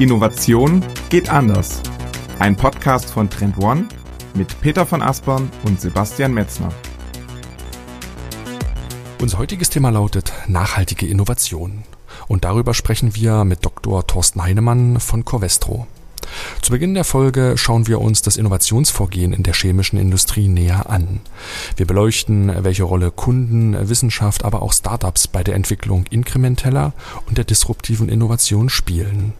Innovation geht anders. Ein Podcast von Trend One mit Peter von Aspern und Sebastian Metzner. Unser heutiges Thema lautet nachhaltige Innovation. Und darüber sprechen wir mit Dr. Thorsten Heinemann von Covestro. Zu Beginn der Folge schauen wir uns das Innovationsvorgehen in der chemischen Industrie näher an. Wir beleuchten, welche Rolle Kunden, Wissenschaft, aber auch Startups bei der Entwicklung inkrementeller und der disruptiven Innovation spielen.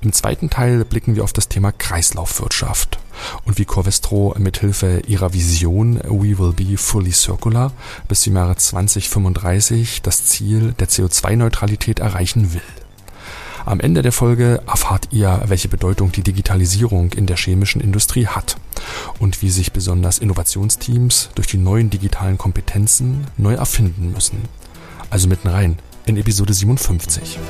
Im zweiten Teil blicken wir auf das Thema Kreislaufwirtschaft und wie Corvestro mithilfe ihrer Vision We Will Be Fully Circular bis zum Jahre 2035 das Ziel der CO2-Neutralität erreichen will. Am Ende der Folge erfahrt ihr, welche Bedeutung die Digitalisierung in der chemischen Industrie hat und wie sich besonders Innovationsteams durch die neuen digitalen Kompetenzen neu erfinden müssen. Also mitten rein in Episode 57.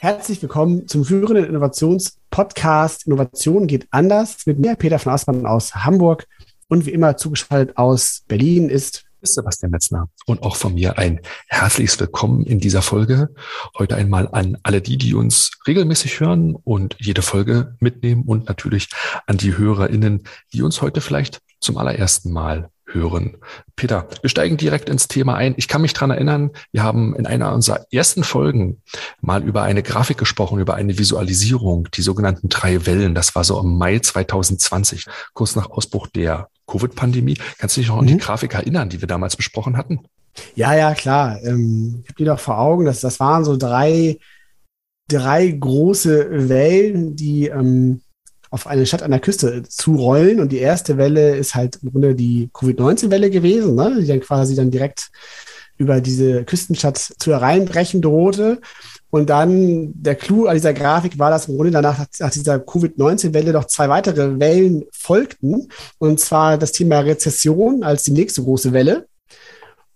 Herzlich willkommen zum führenden Innovationspodcast. Innovation geht anders. Mit mir, Peter von Aspern aus Hamburg. Und wie immer zugeschaltet aus Berlin ist Sebastian Metzner. Und auch von mir ein herzliches Willkommen in dieser Folge. Heute einmal an alle die, die uns regelmäßig hören und jede Folge mitnehmen und natürlich an die HörerInnen, die uns heute vielleicht zum allerersten Mal hören. Peter, wir steigen direkt ins Thema ein. Ich kann mich dran erinnern, wir haben in einer unserer ersten Folgen mal über eine Grafik gesprochen, über eine Visualisierung, die sogenannten drei Wellen. Das war so im Mai 2020, kurz nach Ausbruch der Covid-Pandemie. Kannst du dich noch mhm. an die mhm. Grafik erinnern, die wir damals besprochen hatten? Ja, ja, klar. Ähm, ich habe die doch vor Augen. Das, das waren so drei, drei große Wellen, die ähm, auf eine Stadt an der Küste zu rollen. Und die erste Welle ist halt im Grunde die Covid-19-Welle gewesen, ne? die dann quasi dann direkt über diese Küstenstadt zu hereinbrechen drohte. Und dann der Clou an dieser Grafik war, dass im Grunde danach nach dieser Covid-19-Welle noch zwei weitere Wellen folgten. Und zwar das Thema Rezession als die nächste große Welle.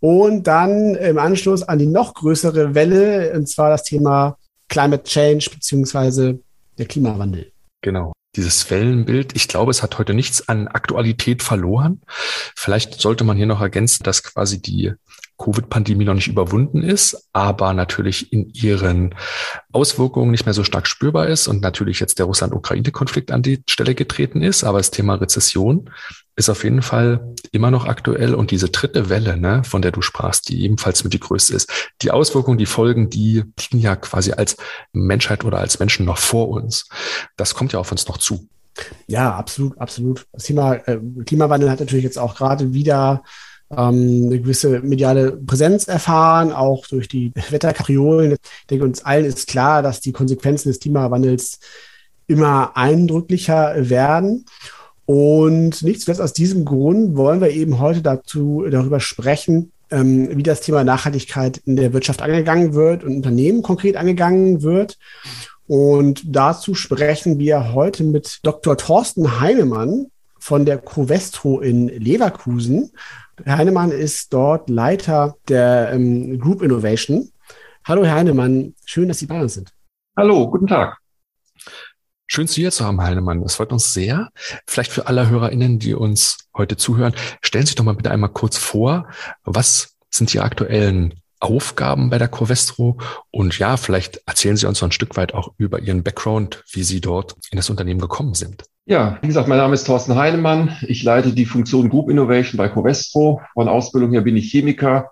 Und dann im Anschluss an die noch größere Welle, und zwar das Thema Climate Change beziehungsweise der Klimawandel. Genau dieses Wellenbild. Ich glaube, es hat heute nichts an Aktualität verloren. Vielleicht sollte man hier noch ergänzen, dass quasi die Covid-Pandemie noch nicht überwunden ist, aber natürlich in ihren Auswirkungen nicht mehr so stark spürbar ist und natürlich jetzt der Russland-Ukraine-Konflikt an die Stelle getreten ist. Aber das Thema Rezession ist auf jeden Fall immer noch aktuell und diese dritte Welle, ne, von der du sprachst, die ebenfalls mit die größte ist, die Auswirkungen, die Folgen, die liegen ja quasi als Menschheit oder als Menschen noch vor uns. Das kommt ja auf uns noch zu. Ja, absolut, absolut. Das Thema äh, Klimawandel hat natürlich jetzt auch gerade wieder ähm, eine gewisse mediale Präsenz erfahren, auch durch die Wetterkapriolen. Ich denke, uns allen ist klar, dass die Konsequenzen des Klimawandels immer eindrücklicher werden. Und nicht zuletzt aus diesem Grund wollen wir eben heute dazu darüber sprechen, ähm, wie das Thema Nachhaltigkeit in der Wirtschaft angegangen wird und Unternehmen konkret angegangen wird. Und dazu sprechen wir heute mit Dr. Thorsten Heinemann von der Covestro in Leverkusen. Herr Heinemann ist dort Leiter der ähm, Group Innovation. Hallo, Herr Heinemann. Schön, dass Sie bei uns sind. Hallo, guten Tag. Schön, Sie hier zu haben, Heinemann. Das freut uns sehr. Vielleicht für alle HörerInnen, die uns heute zuhören, stellen Sie sich doch mal bitte einmal kurz vor, was sind die aktuellen Aufgaben bei der Covestro? Und ja, vielleicht erzählen Sie uns so ein Stück weit auch über Ihren Background, wie Sie dort in das Unternehmen gekommen sind. Ja, wie gesagt, mein Name ist Thorsten Heinemann. Ich leite die Funktion Group Innovation bei Covestro. Von Ausbildung her bin ich Chemiker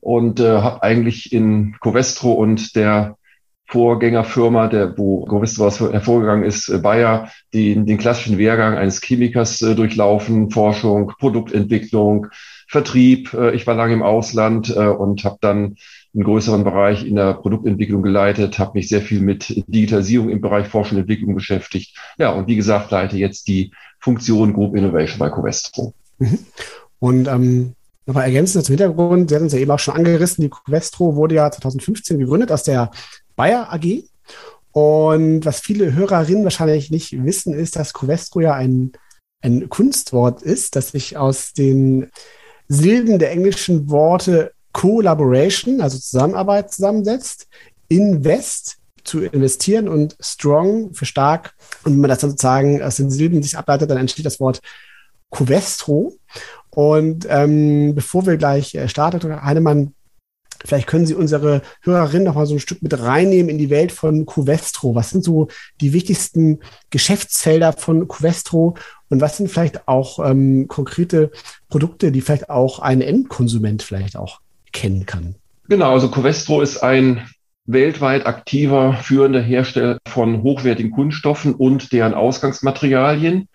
und äh, habe eigentlich in Covestro und der Vorgängerfirma, der, wo Covestro was hervorgegangen ist, äh, Bayer, den, den klassischen Wehrgang eines Chemikers äh, durchlaufen, Forschung, Produktentwicklung, Vertrieb. Äh, ich war lange im Ausland äh, und habe dann einen größeren Bereich in der Produktentwicklung geleitet, habe mich sehr viel mit Digitalisierung im Bereich Forschung und Entwicklung beschäftigt. Ja, und wie gesagt, leite jetzt die Funktion Group Innovation bei Covestro. Mhm. Und ähm, nochmal ergänzend zum Hintergrund, Sie hatten es ja eben auch schon angerissen, die Covestro wurde ja 2015 gegründet aus der Bayer AG. Und was viele Hörerinnen wahrscheinlich nicht wissen, ist, dass Covestro ja ein, ein Kunstwort ist, das sich aus den Silben der englischen Worte Collaboration, also Zusammenarbeit zusammensetzt, Invest zu investieren und Strong für stark. Und wenn man das dann sozusagen aus den Silben sich ableitet, dann entsteht das Wort Covestro. Und ähm, bevor wir gleich äh, starten, Dr. Heinemann, Vielleicht können Sie unsere Hörerinnen noch mal so ein Stück mit reinnehmen in die Welt von Cuvestro. Was sind so die wichtigsten Geschäftsfelder von Cuvestro und was sind vielleicht auch ähm, konkrete Produkte, die vielleicht auch ein Endkonsument vielleicht auch kennen kann? Genau, also Covestro ist ein weltweit aktiver führender Hersteller von hochwertigen Kunststoffen und deren Ausgangsmaterialien.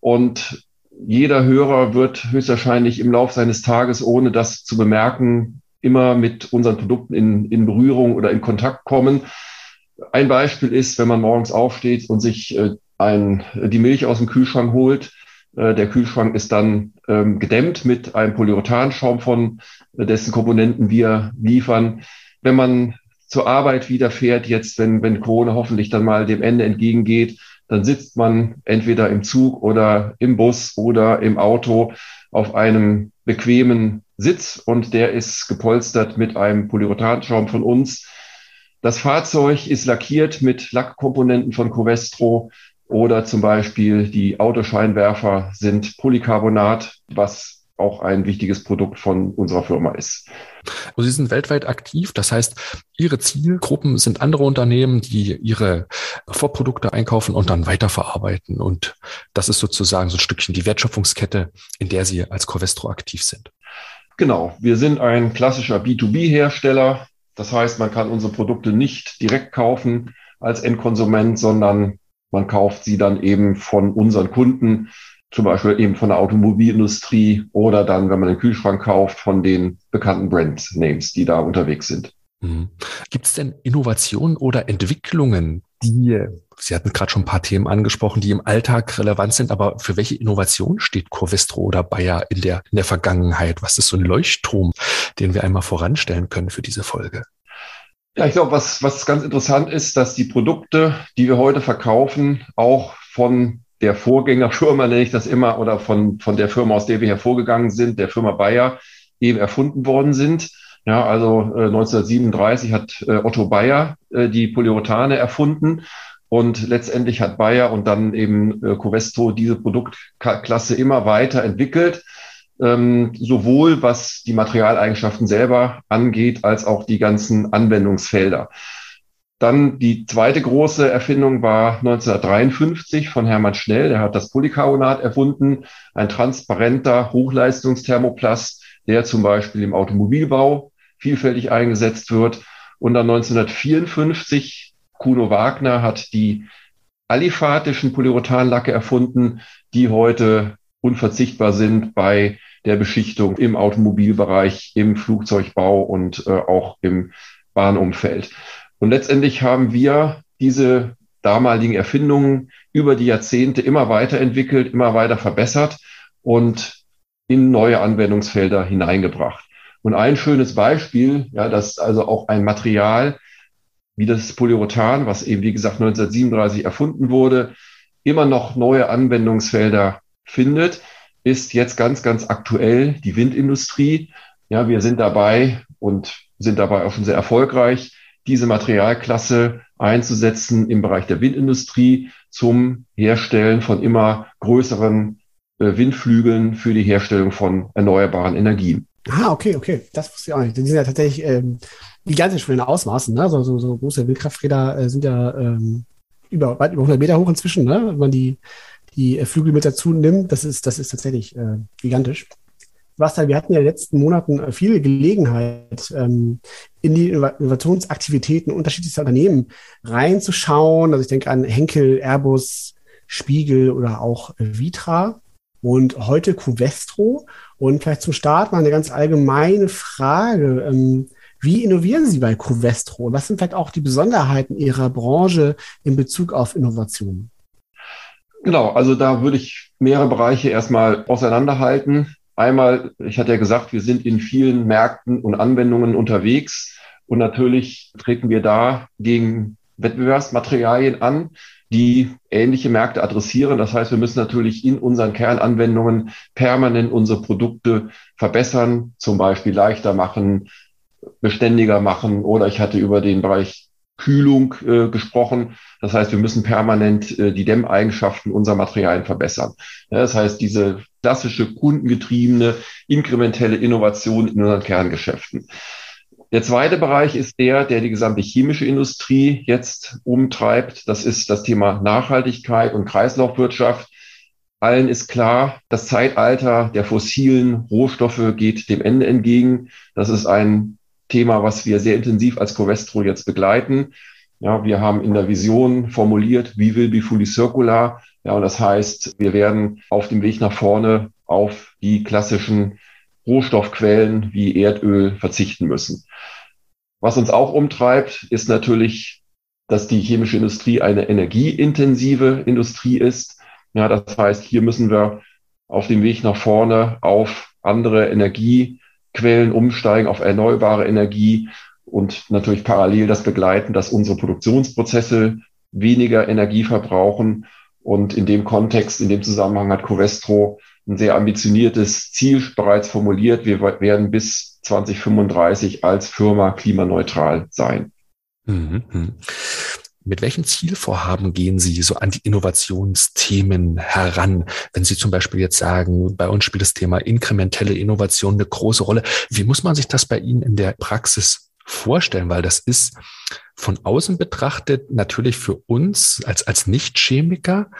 Und jeder Hörer wird höchstwahrscheinlich im Laufe seines Tages, ohne das zu bemerken, immer mit unseren Produkten in, in Berührung oder in Kontakt kommen. Ein Beispiel ist, wenn man morgens aufsteht und sich äh, ein, die Milch aus dem Kühlschrank holt, äh, der Kühlschrank ist dann ähm, gedämmt mit einem Polyurethanschaum von äh, dessen Komponenten wir liefern. Wenn man zur Arbeit wieder fährt, jetzt, wenn, wenn Corona hoffentlich dann mal dem Ende entgegengeht, dann sitzt man entweder im Zug oder im Bus oder im Auto auf einem bequemen Sitz und der ist gepolstert mit einem Polyurethanschaum von uns. Das Fahrzeug ist lackiert mit Lackkomponenten von Covestro. Oder zum Beispiel die Autoscheinwerfer sind Polycarbonat, was auch ein wichtiges Produkt von unserer Firma ist. Also Sie sind weltweit aktiv, das heißt, Ihre Zielgruppen sind andere Unternehmen, die ihre Vorprodukte einkaufen und dann weiterverarbeiten. Und das ist sozusagen so ein Stückchen die Wertschöpfungskette, in der Sie als Covestro aktiv sind. Genau, wir sind ein klassischer B2B-Hersteller. Das heißt, man kann unsere Produkte nicht direkt kaufen als Endkonsument, sondern man kauft sie dann eben von unseren Kunden, zum Beispiel eben von der Automobilindustrie oder dann, wenn man einen Kühlschrank kauft, von den bekannten Brand-Names, die da unterwegs sind. Mhm. Gibt es denn Innovationen oder Entwicklungen, die, Sie hatten gerade schon ein paar Themen angesprochen, die im Alltag relevant sind, aber für welche Innovation steht Covestro oder Bayer in der, in der Vergangenheit? Was ist so ein Leuchtturm, den wir einmal voranstellen können für diese Folge? Ja, ich glaube, was, was ganz interessant ist, dass die Produkte, die wir heute verkaufen, auch von der Vorgängerfirma, nenne ich das immer, oder von, von der Firma, aus der wir hervorgegangen sind, der Firma Bayer, eben erfunden worden sind. Ja, also äh, 1937 hat äh, Otto Bayer äh, die Polyurethane erfunden und letztendlich hat Bayer und dann eben äh, Covesto diese Produktklasse immer weiter entwickelt ähm, sowohl was die Materialeigenschaften selber angeht, als auch die ganzen Anwendungsfelder. Dann die zweite große Erfindung war 1953 von Hermann Schnell. Der hat das Polycarbonat erfunden, ein transparenter Hochleistungsthermoplast, der zum Beispiel im Automobilbau vielfältig eingesetzt wird. Und dann 1954 Kuno Wagner hat die aliphatischen Polyurethanlacke erfunden, die heute unverzichtbar sind bei der Beschichtung im Automobilbereich, im Flugzeugbau und äh, auch im Bahnumfeld. Und letztendlich haben wir diese damaligen Erfindungen über die Jahrzehnte immer weiterentwickelt, immer weiter verbessert und in neue Anwendungsfelder hineingebracht. Und ein schönes Beispiel, ja, dass also auch ein Material wie das Polyurethan, was eben wie gesagt 1937 erfunden wurde, immer noch neue Anwendungsfelder findet, ist jetzt ganz, ganz aktuell die Windindustrie. Ja, wir sind dabei und sind dabei auch schon sehr erfolgreich, diese Materialklasse einzusetzen im Bereich der Windindustrie zum Herstellen von immer größeren äh, Windflügeln für die Herstellung von erneuerbaren Energien. Ah, okay, okay. Das wusste ich auch nicht. Die sind ja tatsächlich ähm, gigantisch für den Ausmaßen. Ne? So, so, so große Windkrafträder äh, sind ja ähm, über, weit über 100 Meter hoch inzwischen, ne? wenn man die die äh, Flügel mit dazu nimmt, das ist, das ist tatsächlich äh, gigantisch. Sebastian, wir hatten ja in den letzten Monaten äh, viele Gelegenheit, ähm, in die Innovationsaktivitäten unterschiedlichster Unternehmen reinzuschauen. Also ich denke an Henkel, Airbus, Spiegel oder auch Vitra und heute Cuvestro. Und vielleicht zum Start mal eine ganz allgemeine Frage. Ähm, wie innovieren Sie bei Cuvestro? Was sind vielleicht auch die Besonderheiten Ihrer Branche in Bezug auf Innovation? Genau, also da würde ich mehrere Bereiche erstmal auseinanderhalten. Einmal, ich hatte ja gesagt, wir sind in vielen Märkten und Anwendungen unterwegs und natürlich treten wir da gegen Wettbewerbsmaterialien an, die ähnliche Märkte adressieren. Das heißt, wir müssen natürlich in unseren Kernanwendungen permanent unsere Produkte verbessern, zum Beispiel leichter machen, beständiger machen oder ich hatte über den Bereich Kühlung äh, gesprochen. Das heißt, wir müssen permanent äh, die Dämmeigenschaften unserer Materialien verbessern. Ja, das heißt, diese klassische kundengetriebene, inkrementelle Innovation in unseren Kerngeschäften. Der zweite Bereich ist der, der die gesamte chemische Industrie jetzt umtreibt. Das ist das Thema Nachhaltigkeit und Kreislaufwirtschaft. Allen ist klar, das Zeitalter der fossilen Rohstoffe geht dem Ende entgegen. Das ist ein Thema, was wir sehr intensiv als Covestro jetzt begleiten. Ja, wir haben in der Vision formuliert, we will be fully circular. Ja, und das heißt, wir werden auf dem Weg nach vorne auf die klassischen Rohstoffquellen wie Erdöl verzichten müssen. Was uns auch umtreibt, ist natürlich, dass die chemische Industrie eine energieintensive Industrie ist. Ja, das heißt, hier müssen wir auf dem Weg nach vorne auf andere Energiequellen umsteigen, auf erneuerbare Energie und natürlich parallel das begleiten, dass unsere Produktionsprozesse weniger Energie verbrauchen. Und in dem Kontext, in dem Zusammenhang hat Covestro ein sehr ambitioniertes Ziel bereits formuliert. Wir werden bis 2035 als Firma klimaneutral sein. Mhm. mhm. Mit welchen Zielvorhaben gehen Sie so an die Innovationsthemen heran? Wenn Sie zum Beispiel jetzt sagen, bei uns spielt das Thema inkrementelle Innovation eine große Rolle. Wie muss man sich das bei Ihnen in der Praxis vorstellen? Weil das ist von außen betrachtet natürlich für uns als, als Nicht-Chemiker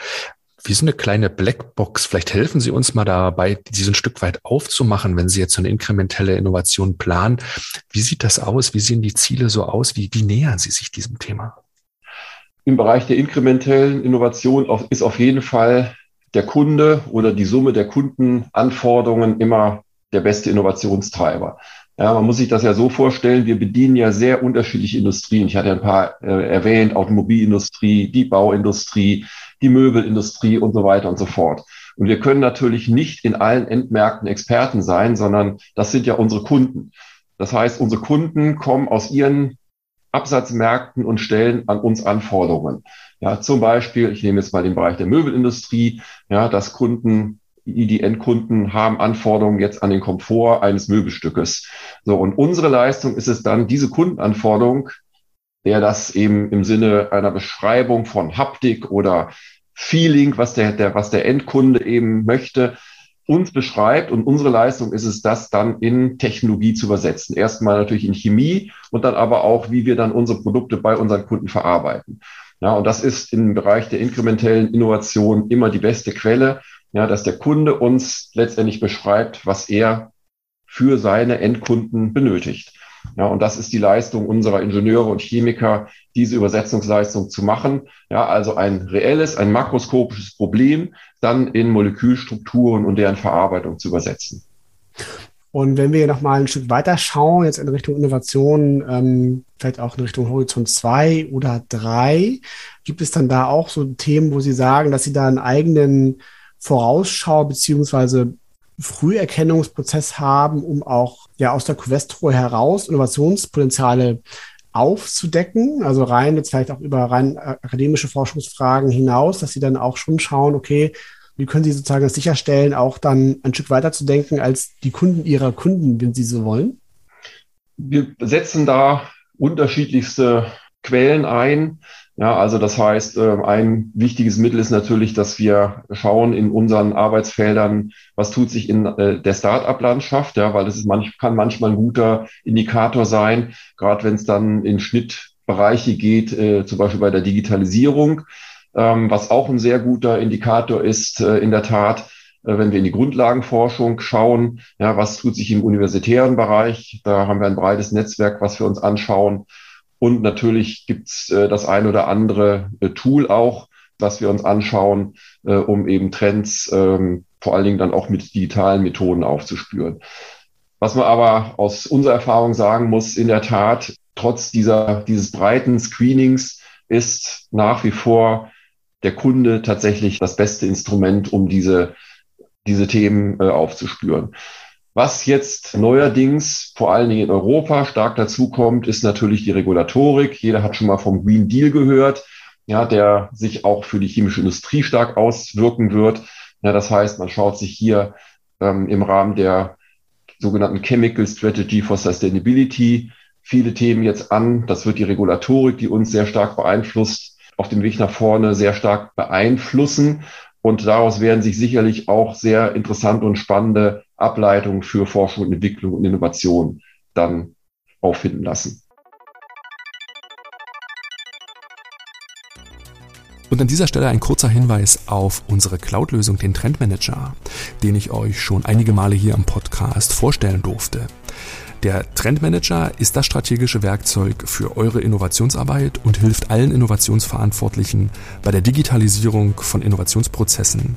wie so eine kleine Blackbox. Vielleicht helfen Sie uns mal dabei, diesen Stück weit aufzumachen, wenn Sie jetzt so eine inkrementelle Innovation planen. Wie sieht das aus? Wie sehen die Ziele so aus? Wie, wie nähern Sie sich diesem Thema? Im Bereich der inkrementellen Innovation ist auf jeden Fall der Kunde oder die Summe der Kundenanforderungen immer der beste Innovationstreiber. Ja, man muss sich das ja so vorstellen, wir bedienen ja sehr unterschiedliche Industrien. Ich hatte ein paar äh, erwähnt, Automobilindustrie, die Bauindustrie, die Möbelindustrie und so weiter und so fort. Und wir können natürlich nicht in allen Endmärkten Experten sein, sondern das sind ja unsere Kunden. Das heißt, unsere Kunden kommen aus ihren Absatzmärkten und stellen an uns Anforderungen. Ja, zum Beispiel, ich nehme jetzt mal den Bereich der Möbelindustrie, ja, dass Kunden, die Endkunden haben Anforderungen jetzt an den Komfort eines Möbelstückes. So, und unsere Leistung ist es dann, diese Kundenanforderung der das eben im Sinne einer Beschreibung von Haptik oder Feeling, was der, der, was der Endkunde eben möchte, uns beschreibt. Und unsere Leistung ist es, das dann in Technologie zu übersetzen. Erstmal natürlich in Chemie und dann aber auch, wie wir dann unsere Produkte bei unseren Kunden verarbeiten. Ja, und das ist im Bereich der inkrementellen Innovation immer die beste Quelle, ja, dass der Kunde uns letztendlich beschreibt, was er für seine Endkunden benötigt. Ja, und das ist die Leistung unserer Ingenieure und Chemiker, diese Übersetzungsleistung zu machen. Ja, also ein reelles, ein makroskopisches Problem dann in Molekülstrukturen und deren Verarbeitung zu übersetzen. Und wenn wir noch mal ein Stück weiter schauen, jetzt in Richtung Innovation, ähm, vielleicht auch in Richtung Horizont 2 oder 3, gibt es dann da auch so Themen, wo Sie sagen, dass Sie da einen eigenen Vorausschau beziehungsweise Früherkennungsprozess haben, um auch ja aus der Covestro heraus Innovationspotenziale aufzudecken, also rein jetzt vielleicht auch über rein akademische Forschungsfragen hinaus, dass sie dann auch schon schauen, okay, wie können sie sozusagen das sicherstellen, auch dann ein Stück weiter zu denken als die Kunden ihrer Kunden, wenn sie so wollen? Wir setzen da unterschiedlichste Quellen ein. Ja, also das heißt, ähm, ein wichtiges Mittel ist natürlich, dass wir schauen in unseren Arbeitsfeldern, was tut sich in äh, der Start-up-Landschaft, ja, weil das ist manch, kann manchmal ein guter Indikator sein, gerade wenn es dann in Schnittbereiche geht, äh, zum Beispiel bei der Digitalisierung, ähm, was auch ein sehr guter Indikator ist, äh, in der Tat, äh, wenn wir in die Grundlagenforschung schauen, ja, was tut sich im universitären Bereich, da haben wir ein breites Netzwerk, was wir uns anschauen. Und natürlich gibt's äh, das ein oder andere äh, Tool auch, was wir uns anschauen, äh, um eben Trends ähm, vor allen Dingen dann auch mit digitalen Methoden aufzuspüren. Was man aber aus unserer Erfahrung sagen muss, in der Tat, trotz dieser, dieses breiten Screenings ist nach wie vor der Kunde tatsächlich das beste Instrument, um diese, diese Themen äh, aufzuspüren. Was jetzt neuerdings vor allen Dingen in Europa stark dazukommt, ist natürlich die Regulatorik. Jeder hat schon mal vom Green Deal gehört, ja, der sich auch für die chemische Industrie stark auswirken wird. Ja, das heißt, man schaut sich hier ähm, im Rahmen der sogenannten Chemical Strategy for Sustainability viele Themen jetzt an. Das wird die Regulatorik, die uns sehr stark beeinflusst, auf dem Weg nach vorne sehr stark beeinflussen. Und daraus werden sich sicherlich auch sehr interessante und spannende Ableitungen für Forschung und Entwicklung und Innovation dann auffinden lassen. Und an dieser Stelle ein kurzer Hinweis auf unsere Cloud-Lösung, den Trendmanager, den ich euch schon einige Male hier im Podcast vorstellen durfte. Der Trendmanager ist das strategische Werkzeug für eure Innovationsarbeit und hilft allen Innovationsverantwortlichen bei der Digitalisierung von Innovationsprozessen.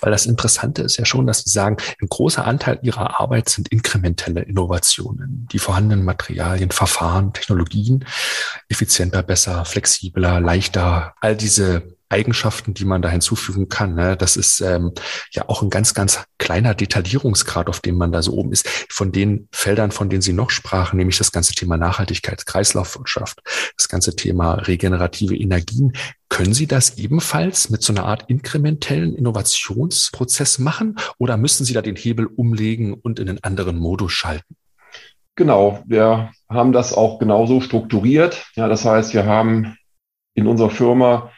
Weil das Interessante ist ja schon, dass Sie sagen, ein großer Anteil Ihrer Arbeit sind inkrementelle Innovationen. Die vorhandenen Materialien, Verfahren, Technologien effizienter, besser, flexibler, leichter, all diese Eigenschaften, die man da hinzufügen kann. Ne? Das ist ähm, ja auch ein ganz, ganz kleiner Detaillierungsgrad, auf dem man da so oben ist. Von den Feldern, von denen Sie noch sprachen, nämlich das ganze Thema Nachhaltigkeit, Kreislaufwirtschaft, das ganze Thema regenerative Energien. Können Sie das ebenfalls mit so einer Art inkrementellen Innovationsprozess machen oder müssen Sie da den Hebel umlegen und in einen anderen Modus schalten? Genau, wir haben das auch genauso strukturiert. Ja, das heißt, wir haben in unserer Firma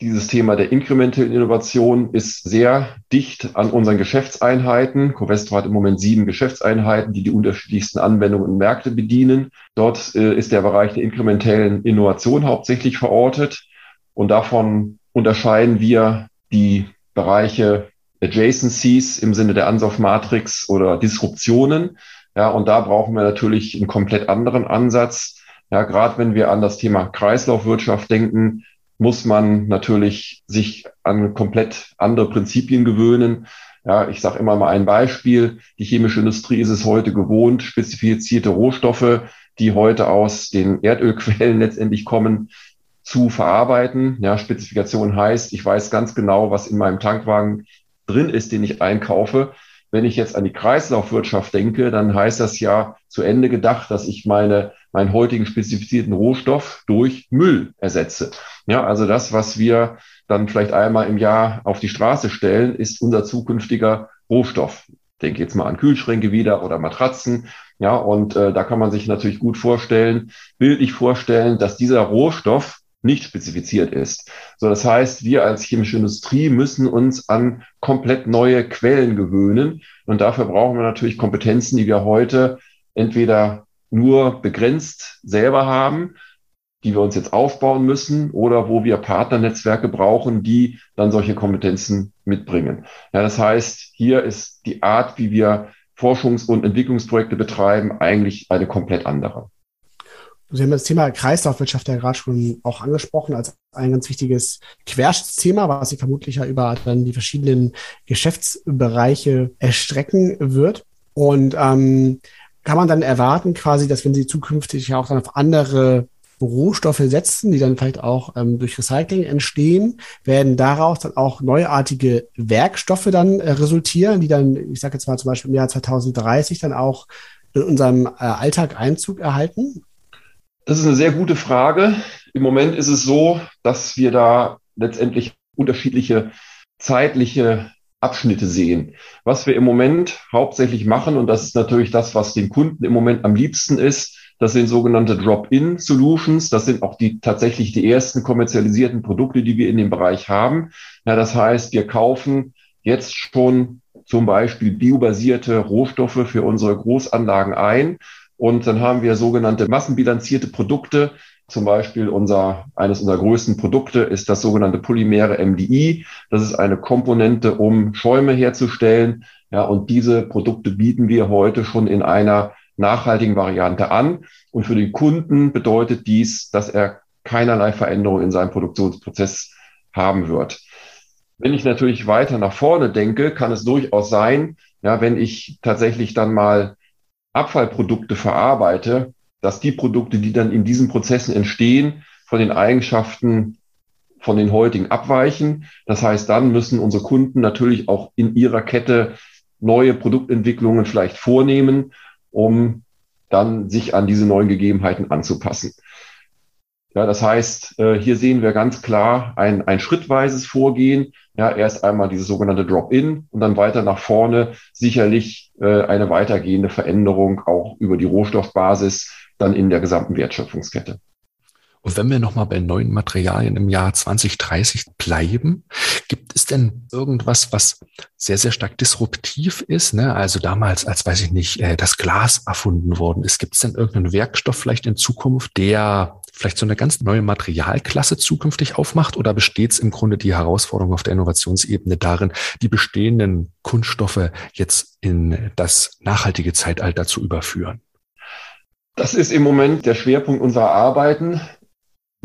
dieses Thema der inkrementellen Innovation ist sehr dicht an unseren Geschäftseinheiten. Covestro hat im Moment sieben Geschäftseinheiten, die die unterschiedlichsten Anwendungen und Märkte bedienen. Dort äh, ist der Bereich der inkrementellen Innovation hauptsächlich verortet. Und davon unterscheiden wir die Bereiche Adjacencies im Sinne der Ansauf-Matrix oder Disruptionen. Ja, und da brauchen wir natürlich einen komplett anderen Ansatz. Ja, gerade wenn wir an das Thema Kreislaufwirtschaft denken, muss man natürlich sich an komplett andere Prinzipien gewöhnen. Ja, ich sage immer mal ein Beispiel. Die chemische Industrie ist es heute gewohnt, spezifizierte Rohstoffe, die heute aus den Erdölquellen letztendlich kommen, zu verarbeiten. Ja, Spezifikation heißt, ich weiß ganz genau, was in meinem Tankwagen drin ist, den ich einkaufe. Wenn ich jetzt an die Kreislaufwirtschaft denke, dann heißt das ja zu Ende gedacht, dass ich meine, meinen heutigen spezifizierten Rohstoff durch Müll ersetze. Ja, also das, was wir dann vielleicht einmal im Jahr auf die Straße stellen, ist unser zukünftiger Rohstoff. Denke jetzt mal an Kühlschränke wieder oder Matratzen. Ja, und äh, da kann man sich natürlich gut vorstellen, bildlich vorstellen, dass dieser Rohstoff nicht spezifiziert ist. So, das heißt, wir als chemische Industrie müssen uns an komplett neue Quellen gewöhnen. Und dafür brauchen wir natürlich Kompetenzen, die wir heute entweder nur begrenzt selber haben, die wir uns jetzt aufbauen müssen oder wo wir Partnernetzwerke brauchen, die dann solche Kompetenzen mitbringen. Ja, das heißt, hier ist die Art, wie wir Forschungs- und Entwicklungsprojekte betreiben, eigentlich eine komplett andere. Sie haben das Thema Kreislaufwirtschaft ja gerade schon auch angesprochen als ein ganz wichtiges Querschnittsthema, was sich vermutlich ja über dann die verschiedenen Geschäftsbereiche erstrecken wird. Und ähm, kann man dann erwarten, quasi, dass wenn Sie zukünftig ja auch dann auf andere Rohstoffe setzen, die dann vielleicht auch ähm, durch Recycling entstehen, werden daraus dann auch neuartige Werkstoffe dann äh, resultieren, die dann, ich sage jetzt mal zum Beispiel im Jahr 2030 dann auch in unserem äh, Alltag Einzug erhalten? Das ist eine sehr gute Frage. Im Moment ist es so, dass wir da letztendlich unterschiedliche zeitliche Abschnitte sehen. Was wir im Moment hauptsächlich machen, und das ist natürlich das, was den Kunden im Moment am liebsten ist, das sind sogenannte Drop-in-Solutions. Das sind auch die tatsächlich die ersten kommerzialisierten Produkte, die wir in dem Bereich haben. Ja, das heißt, wir kaufen jetzt schon zum Beispiel biobasierte Rohstoffe für unsere Großanlagen ein und dann haben wir sogenannte massenbilanzierte Produkte, Zum Beispiel unser, eines unserer größten Produkte ist das sogenannte polymere MDI. Das ist eine Komponente, um Schäume herzustellen. Ja, und diese Produkte bieten wir heute schon in einer nachhaltigen Variante an. Und für den Kunden bedeutet dies, dass er keinerlei Veränderung in seinem Produktionsprozess haben wird. Wenn ich natürlich weiter nach vorne denke, kann es durchaus sein, ja, wenn ich tatsächlich dann mal Abfallprodukte verarbeite, dass die Produkte, die dann in diesen Prozessen entstehen, von den Eigenschaften von den heutigen abweichen. Das heißt, dann müssen unsere Kunden natürlich auch in ihrer Kette neue Produktentwicklungen vielleicht vornehmen, um dann sich an diese neuen Gegebenheiten anzupassen. Ja, das heißt, äh, hier sehen wir ganz klar ein, ein schrittweises Vorgehen. Ja, erst einmal dieses sogenannte Drop-in und dann weiter nach vorne sicherlich äh, eine weitergehende Veränderung auch über die Rohstoffbasis dann in der gesamten Wertschöpfungskette. Und wenn wir nochmal bei neuen Materialien im Jahr 2030 bleiben, gibt es denn irgendwas, was sehr, sehr stark disruptiv ist? Ne? Also damals, als weiß ich nicht, äh, das Glas erfunden worden ist, gibt es denn irgendeinen Werkstoff vielleicht in Zukunft, der vielleicht so eine ganz neue Materialklasse zukünftig aufmacht? Oder besteht es im Grunde die Herausforderung auf der Innovationsebene darin, die bestehenden Kunststoffe jetzt in das nachhaltige Zeitalter zu überführen? Das ist im Moment der Schwerpunkt unserer Arbeiten.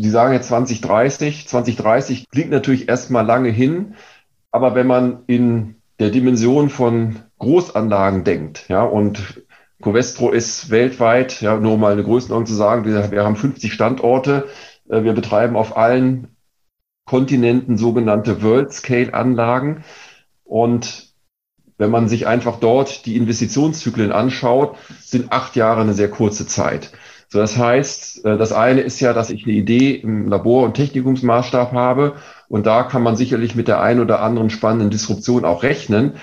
Sie sagen jetzt 2030. 2030 klingt natürlich erstmal lange hin, aber wenn man in der Dimension von Großanlagen denkt, ja, und Covestro ist weltweit, ja, nur mal eine Größenordnung zu sagen, wir, wir haben 50 Standorte, äh, wir betreiben auf allen Kontinenten sogenannte World-Scale-Anlagen und wenn man sich einfach dort die Investitionszyklen anschaut, sind acht Jahre eine sehr kurze Zeit. So, das heißt, äh, das eine ist ja, dass ich eine Idee im Labor- und Technikumsmaßstab habe. Und da kann man sicherlich mit der einen oder anderen spannenden Disruption auch rechnen.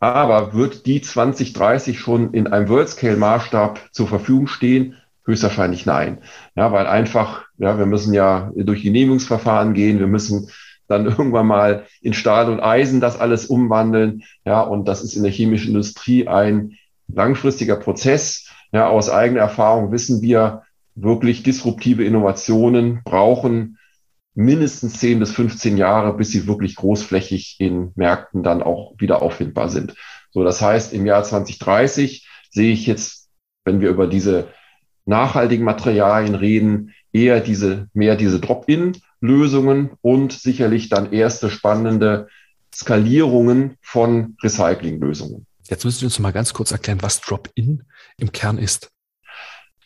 Aber wird die 2030 schon in einem World-Scale-Maßstab zur Verfügung stehen? Höchstwahrscheinlich nein. Ja, weil einfach, ja, wir müssen ja durch Genehmigungsverfahren gehen. Wir müssen dann irgendwann mal in Stahl und Eisen das alles umwandeln. Ja, und das ist in der chemischen Industrie ein langfristiger Prozess. Ja, aus eigener Erfahrung wissen wir, wirklich disruptive Innovationen brauchen mindestens 10 bis 15 Jahre, bis sie wirklich großflächig in Märkten dann auch wieder auffindbar sind. So, das heißt, im Jahr 2030 sehe ich jetzt, wenn wir über diese nachhaltigen Materialien reden, eher diese, mehr diese Drop-in-Lösungen und sicherlich dann erste spannende Skalierungen von Recycling-Lösungen. Jetzt müssen Sie uns mal ganz kurz erklären, was Drop-in im Kern ist.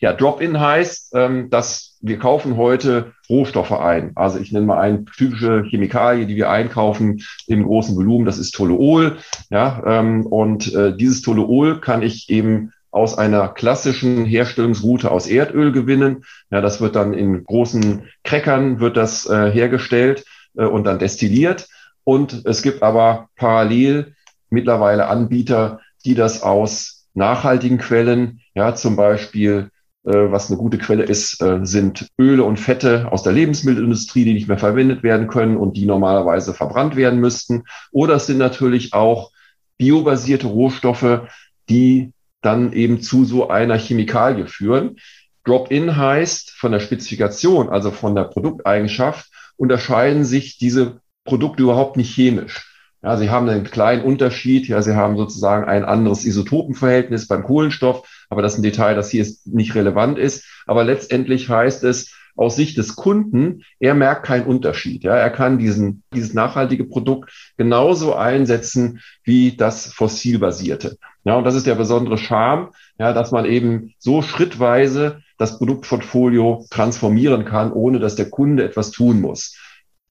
Ja, Drop-in heißt, ähm, dass wir kaufen heute Rohstoffe ein. Also ich nenne mal eine typische Chemikalie, die wir einkaufen im großen Volumen. Das ist Toluol. Ja, ähm, und äh, dieses Toluol kann ich eben aus einer klassischen Herstellungsroute aus Erdöl gewinnen. Ja, das wird dann in großen Crackern wird das äh, hergestellt äh, und dann destilliert. Und es gibt aber parallel mittlerweile Anbieter, die das aus nachhaltigen Quellen, ja, zum Beispiel, äh, was eine gute Quelle ist, äh, sind Öle und Fette aus der Lebensmittelindustrie, die nicht mehr verwendet werden können und die normalerweise verbrannt werden müssten. Oder es sind natürlich auch biobasierte Rohstoffe, die dann eben zu so einer Chemikalie führen. Drop-in heißt von der Spezifikation, also von der Produkteigenschaft, unterscheiden sich diese Produkte überhaupt nicht chemisch. Ja, sie haben einen kleinen Unterschied. Ja, sie haben sozusagen ein anderes Isotopenverhältnis beim Kohlenstoff. Aber das ist ein Detail, das hier nicht relevant ist. Aber letztendlich heißt es, aus Sicht des Kunden, er merkt keinen Unterschied. Ja, er kann diesen, dieses nachhaltige Produkt genauso einsetzen wie das fossilbasierte. Ja, und das ist der besondere Charme, ja, dass man eben so schrittweise das Produktportfolio transformieren kann, ohne dass der Kunde etwas tun muss.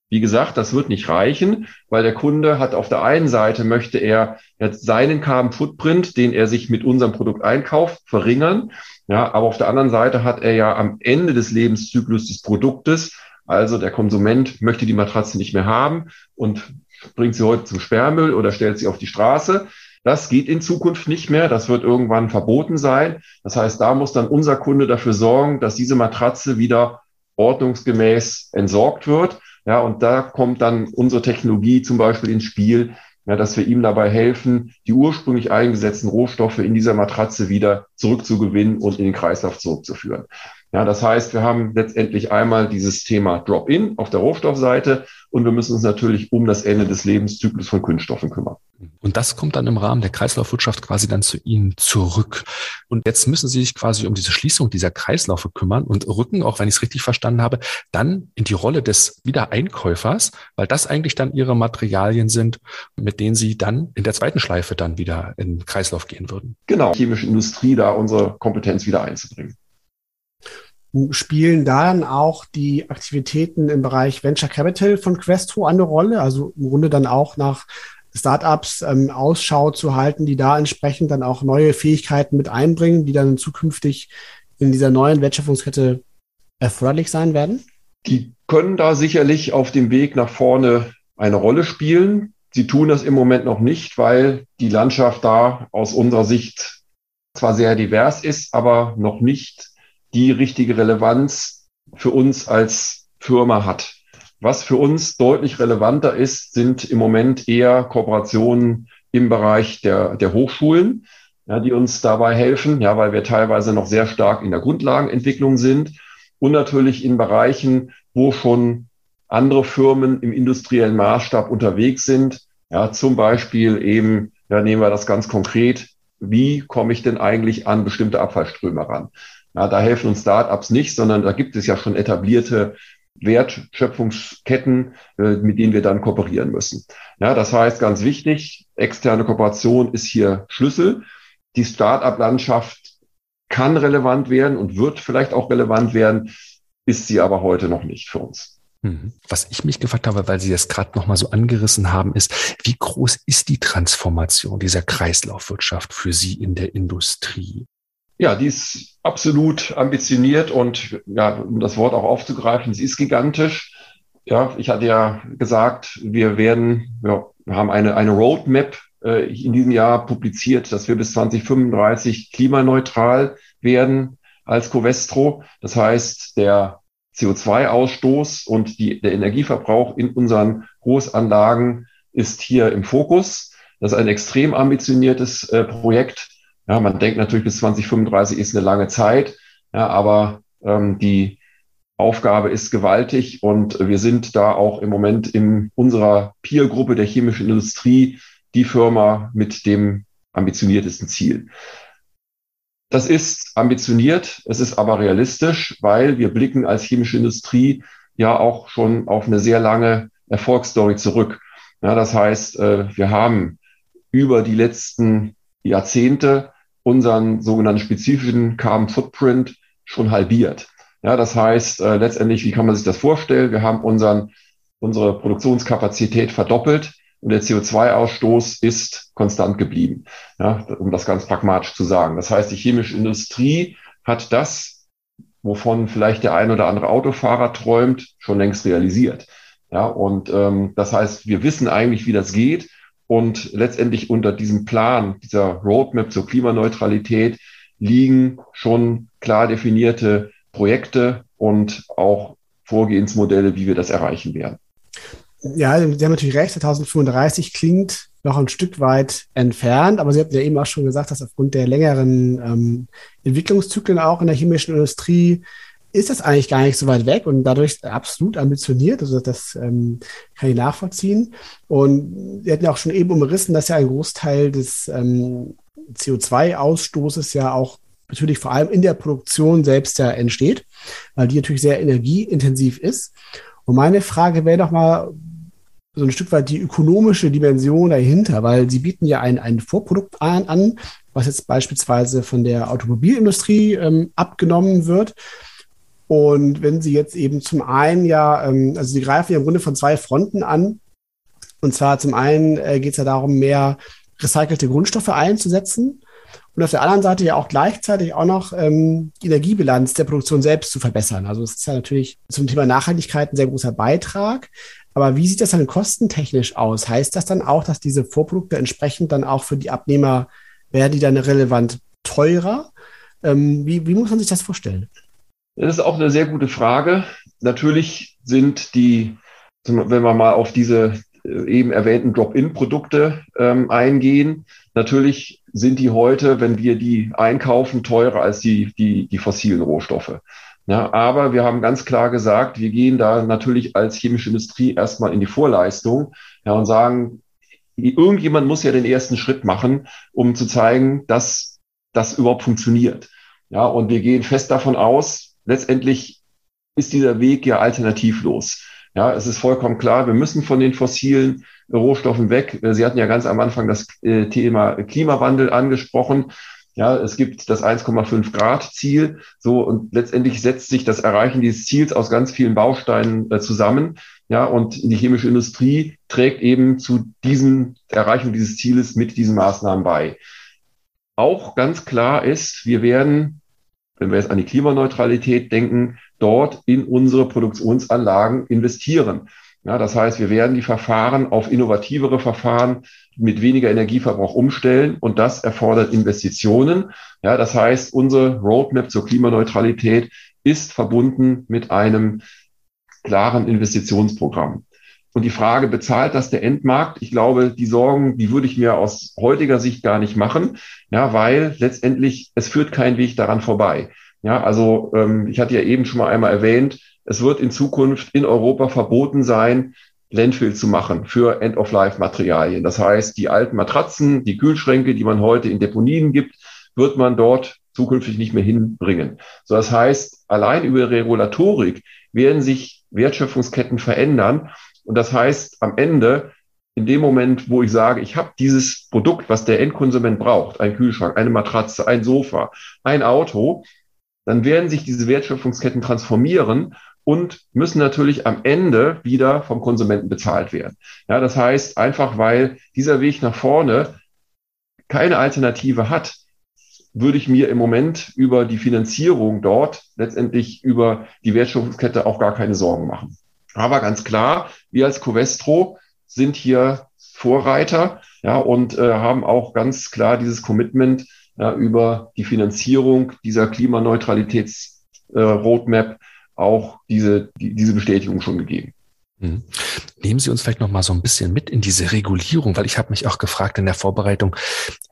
Wie gesagt, das wird nicht reichen, weil der Kunde hat auf der einen Seite möchte er jetzt seinen Carbon Footprint, den er sich mit unserem Produkt einkauft, verringern. Ja, aber auf der anderen Seite hat er ja am Ende des Lebenszyklus des Produktes, also der Konsument möchte die Matratze nicht mehr haben und bringt sie heute zum Sperrmüll oder stellt sie auf die Straße. Das geht in Zukunft nicht mehr. Das wird irgendwann verboten sein. Das heißt, da muss dann unser Kunde dafür sorgen, dass diese Matratze wieder ordnungsgemäß entsorgt wird. Ja, und da kommt dann unsere Technologie zum Beispiel ins Spiel, ja, dass wir ihm dabei helfen, die ursprünglich eingesetzten Rohstoffe in dieser Matratze wieder zurückzugewinnen und in den Kreislauf zurückzuführen. Ja, das heißt, wir haben letztendlich einmal dieses Thema Drop-in auf der Rohstoffseite und wir müssen uns natürlich um das Ende des Lebenszyklus von Kunststoffen kümmern. Und das kommt dann im Rahmen der Kreislaufwirtschaft quasi dann zu Ihnen zurück. Und jetzt müssen Sie sich quasi um diese Schließung dieser Kreislaufe kümmern und rücken, auch wenn ich es richtig verstanden habe, dann in die Rolle des Wiedereinkäufers, weil das eigentlich dann Ihre Materialien sind, mit denen Sie dann in der zweiten Schleife dann wieder in den Kreislauf gehen würden. Genau, chemische Industrie da unsere Kompetenz wieder einzubringen. Spielen da dann auch die Aktivitäten im Bereich Venture Capital von Questro eine Rolle? Also im Grunde dann auch nach Startups ähm, Ausschau zu halten, die da entsprechend dann auch neue Fähigkeiten mit einbringen, die dann zukünftig in dieser neuen Wertschöpfungskette erforderlich sein werden? Die können da sicherlich auf dem Weg nach vorne eine Rolle spielen. Sie tun das im Moment noch nicht, weil die Landschaft da aus unserer Sicht zwar sehr divers ist, aber noch nicht die richtige Relevanz für uns als Firma hat. Was für uns deutlich relevanter ist, sind im Moment eher Kooperationen im Bereich der, der Hochschulen, ja, die uns dabei helfen, ja, weil wir teilweise noch sehr stark in der Grundlagenentwicklung sind und natürlich in Bereichen, wo schon andere Firmen im industriellen Maßstab unterwegs sind. Ja, zum Beispiel eben, ja, nehmen wir das ganz konkret. Wie komme ich denn eigentlich an bestimmte Abfallströme ran? Ja, da helfen uns Startups nicht, sondern da gibt es ja schon etablierte Wertschöpfungsketten, äh, mit denen wir dann kooperieren müssen. Ja, das heißt ganz wichtig, externe Kooperation ist hier Schlüssel. Die Start-up-Landschaft kann relevant werden und wird vielleicht auch relevant werden, ist sie aber heute noch nicht für uns. Mhm. Was ich mich gefragt habe, weil Sie das gerade nochmal so angerissen haben, ist, wie groß ist die Transformation dieser Kreislaufwirtschaft für Sie in der Industrie? Ja, die ist absolut ambitioniert und ja, um das Wort auch aufzugreifen, sie ist gigantisch. Ja, ich hatte ja gesagt, wir werden, wir haben eine, eine Roadmap äh, in diesem Jahr publiziert, dass wir bis 2035 klimaneutral werden als Covestro. Das heißt, der CO2-Ausstoß und die, der Energieverbrauch in unseren Großanlagen ist hier im Fokus. Das ist ein extrem ambitioniertes äh, Projekt ja, man denkt natürlich, bis 2035 ist eine lange Zeit, ja, aber ähm, die Aufgabe ist gewaltig und wir sind da auch im Moment in unserer Peer-Gruppe der chemischen Industrie die Firma mit dem ambitioniertesten Ziel. Das ist ambitioniert, es ist aber realistisch, weil wir blicken als chemische Industrie ja auch schon auf eine sehr lange Erfolgsstory zurück. Ja, das heißt, äh, wir haben über die letzten Jahrzehnte unseren sogenannten spezifischen Carbon Footprint schon halbiert. Ja, das heißt, äh, letztendlich, wie kann man sich das vorstellen? Wir haben unseren, unsere Produktionskapazität verdoppelt und der CO2-Ausstoß ist konstant geblieben. Ja, um das ganz pragmatisch zu sagen. Das heißt, die chemische Industrie hat das, wovon vielleicht der ein oder andere Autofahrer träumt, schon längst realisiert. Ja, und ähm, das heißt, wir wissen eigentlich, wie das geht. Und letztendlich unter diesem Plan, dieser Roadmap zur Klimaneutralität liegen schon klar definierte Projekte und auch Vorgehensmodelle, wie wir das erreichen werden. Ja, Sie haben natürlich recht, 2035 klingt noch ein Stück weit entfernt, aber Sie hatten ja eben auch schon gesagt, dass aufgrund der längeren ähm, Entwicklungszyklen auch in der chemischen Industrie ist das eigentlich gar nicht so weit weg und dadurch absolut ambitioniert. Also das ähm, kann ich nachvollziehen. Und wir hatten ja auch schon eben umrissen, dass ja ein Großteil des ähm, CO2-Ausstoßes ja auch natürlich vor allem in der Produktion selbst ja entsteht, weil die natürlich sehr energieintensiv ist. Und meine Frage wäre doch mal so ein Stück weit die ökonomische Dimension dahinter, weil sie bieten ja ein, ein Vorprodukt an, was jetzt beispielsweise von der Automobilindustrie ähm, abgenommen wird. Und wenn Sie jetzt eben zum einen ja, ähm, also Sie greifen ja im Grunde von zwei Fronten an. Und zwar zum einen äh, geht es ja darum, mehr recycelte Grundstoffe einzusetzen und auf der anderen Seite ja auch gleichzeitig auch noch ähm, die Energiebilanz der Produktion selbst zu verbessern. Also es ist ja natürlich zum Thema Nachhaltigkeit ein sehr großer Beitrag. Aber wie sieht das dann kostentechnisch aus? Heißt das dann auch, dass diese Vorprodukte entsprechend dann auch für die Abnehmer werden die dann relevant teurer? Ähm, wie, wie muss man sich das vorstellen? Das ist auch eine sehr gute Frage. Natürlich sind die, wenn wir mal auf diese äh, eben erwähnten Drop-in-Produkte ähm, eingehen, natürlich sind die heute, wenn wir die einkaufen, teurer als die, die, die fossilen Rohstoffe. Ja, aber wir haben ganz klar gesagt, wir gehen da natürlich als chemische Industrie erstmal in die Vorleistung ja, und sagen, irgendjemand muss ja den ersten Schritt machen, um zu zeigen, dass das überhaupt funktioniert. Ja, und wir gehen fest davon aus, letztendlich ist dieser Weg ja alternativlos. Ja, es ist vollkommen klar, wir müssen von den fossilen Rohstoffen weg. Sie hatten ja ganz am Anfang das äh, Thema Klimawandel angesprochen. Ja, es gibt das 1,5 Grad Ziel. So und letztendlich setzt sich das Erreichen dieses Ziels aus ganz vielen Bausteinen äh, zusammen. Ja, und die chemische Industrie trägt eben zu diesem Erreichung dieses Zieles mit diesen Maßnahmen bei. Auch ganz klar ist, wir werden, wenn wir jetzt an die Klimaneutralität denken, dort in unsere Produktionsanlagen investieren. Ja, das heißt, wir werden die Verfahren auf innovativere Verfahren mit weniger Energieverbrauch umstellen und das erfordert Investitionen. Ja, das heißt, unsere Roadmap zur Klimaneutralität ist verbunden mit einem klaren Investitionsprogramm. Und die Frage, bezahlt das der Endmarkt? Ich glaube, die Sorgen, die würde ich mir aus heutiger Sicht gar nicht machen, ja, weil letztendlich es führt kein Weg daran vorbei. Ja, also ähm, ich hatte ja eben schon mal einmal erwähnt, es wird in Zukunft in Europa verboten sein, Landfill zu machen für End-of-Life-Materialien. Das heißt, die alten Matratzen, die Kühlschränke, die man heute in Deponien gibt, wird man dort zukünftig nicht mehr hinbringen. So, das heißt, allein über Regulatorik werden sich Wertschöpfungsketten verändern. Und das heißt, am Ende, in dem Moment, wo ich sage, ich habe dieses Produkt, was der Endkonsument braucht, ein Kühlschrank, eine Matratze, ein Sofa, ein Auto, dann werden sich diese Wertschöpfungsketten transformieren und müssen natürlich am Ende wieder vom Konsumenten bezahlt werden. Ja, das heißt einfach, weil dieser Weg nach vorne keine Alternative hat, würde ich mir im Moment über die Finanzierung dort letztendlich über die Wertschöpfungskette auch gar keine Sorgen machen. Aber ganz klar, wir als Covestro sind hier Vorreiter, ja, und äh, haben auch ganz klar dieses Commitment ja, über die Finanzierung dieser Klimaneutralitäts-Roadmap äh, auch diese, die, diese Bestätigung schon gegeben. Mhm. Nehmen Sie uns vielleicht noch mal so ein bisschen mit in diese Regulierung, weil ich habe mich auch gefragt in der Vorbereitung,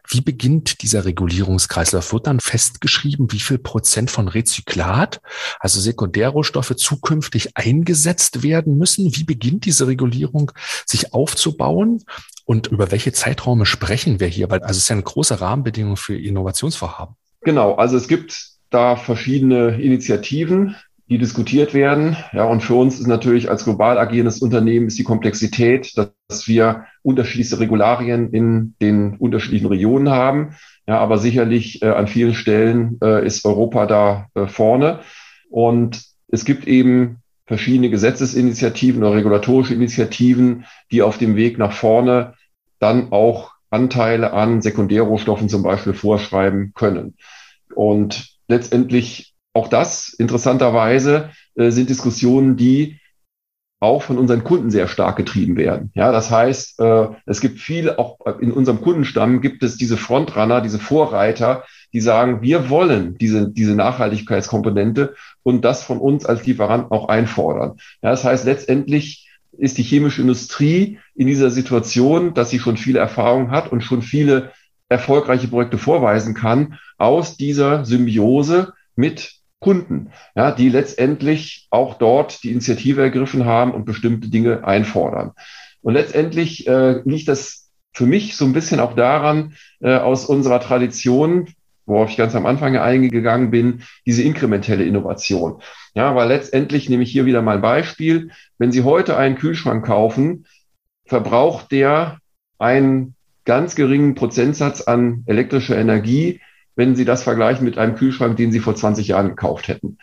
wie beginnt dieser Regulierungskreislauf? Wird dann festgeschrieben, wie viel Prozent von Rezyklat, also Sekundärrohstoffe, zukünftig eingesetzt werden müssen? Wie beginnt diese Regulierung sich aufzubauen? Und über welche Zeitraume sprechen wir hier? Weil also es ist ja eine große Rahmenbedingung für Innovationsvorhaben. Genau, also es gibt da verschiedene Initiativen die diskutiert werden. Ja, und für uns ist natürlich als global agierendes Unternehmen ist die Komplexität, dass wir unterschiedlichste Regularien in den unterschiedlichen Regionen haben. Ja, aber sicherlich äh, an vielen Stellen äh, ist Europa da äh, vorne. Und es gibt eben verschiedene Gesetzesinitiativen oder regulatorische Initiativen, die auf dem Weg nach vorne dann auch Anteile an Sekundärrohstoffen zum Beispiel vorschreiben können. Und letztendlich auch das interessanterweise äh, sind Diskussionen, die auch von unseren Kunden sehr stark getrieben werden. Ja, das heißt, äh, es gibt viele, auch in unserem Kundenstamm gibt es diese Frontrunner, diese Vorreiter, die sagen, wir wollen diese, diese Nachhaltigkeitskomponente und das von uns als Lieferant auch einfordern. Ja, das heißt, letztendlich ist die chemische Industrie in dieser Situation, dass sie schon viele Erfahrungen hat und schon viele erfolgreiche Projekte vorweisen kann, aus dieser Symbiose mit Kunden, ja, die letztendlich auch dort die Initiative ergriffen haben und bestimmte Dinge einfordern. Und letztendlich äh, liegt das für mich so ein bisschen auch daran, äh, aus unserer Tradition, worauf ich ganz am Anfang eingegangen bin, diese inkrementelle Innovation. Ja, weil letztendlich nehme ich hier wieder mal ein Beispiel. Wenn Sie heute einen Kühlschrank kaufen, verbraucht der einen ganz geringen Prozentsatz an elektrischer Energie, wenn Sie das vergleichen mit einem Kühlschrank, den Sie vor 20 Jahren gekauft hätten.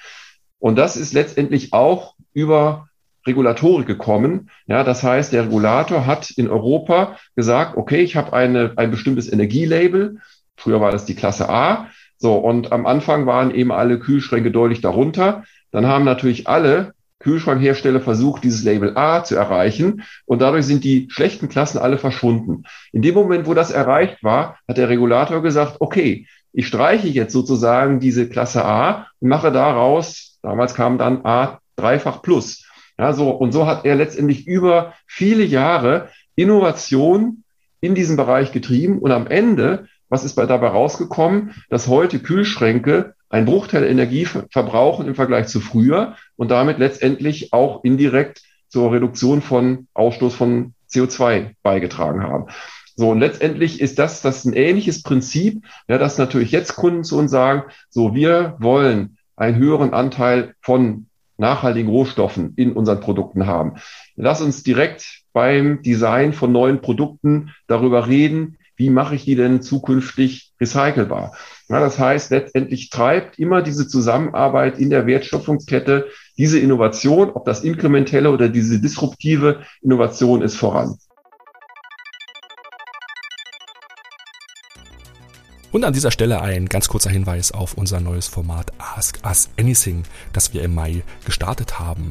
Und das ist letztendlich auch über Regulatorik gekommen. Ja, das heißt, der Regulator hat in Europa gesagt, okay, ich habe eine, ein bestimmtes Energielabel. Früher war das die Klasse A. So, und am Anfang waren eben alle Kühlschränke deutlich darunter. Dann haben natürlich alle Kühlschrankhersteller versucht, dieses Label A zu erreichen. Und dadurch sind die schlechten Klassen alle verschwunden. In dem Moment, wo das erreicht war, hat der Regulator gesagt, okay, ich streiche jetzt sozusagen diese Klasse A und mache daraus, damals kam dann A dreifach plus. Ja, so, und so hat er letztendlich über viele Jahre Innovation in diesem Bereich getrieben und am Ende, was ist bei dabei rausgekommen, dass heute Kühlschränke einen Bruchteil Energie verbrauchen im Vergleich zu früher und damit letztendlich auch indirekt zur Reduktion von Ausstoß von CO2 beigetragen haben. So, und letztendlich ist das, das ein ähnliches Prinzip, ja, dass natürlich jetzt Kunden zu uns sagen, so, wir wollen einen höheren Anteil von nachhaltigen Rohstoffen in unseren Produkten haben. Lass uns direkt beim Design von neuen Produkten darüber reden, wie mache ich die denn zukünftig recycelbar? Ja, das heißt, letztendlich treibt immer diese Zusammenarbeit in der Wertschöpfungskette diese Innovation, ob das inkrementelle oder diese disruptive Innovation ist, voran. Und an dieser Stelle ein ganz kurzer Hinweis auf unser neues Format Ask Us Anything, das wir im Mai gestartet haben.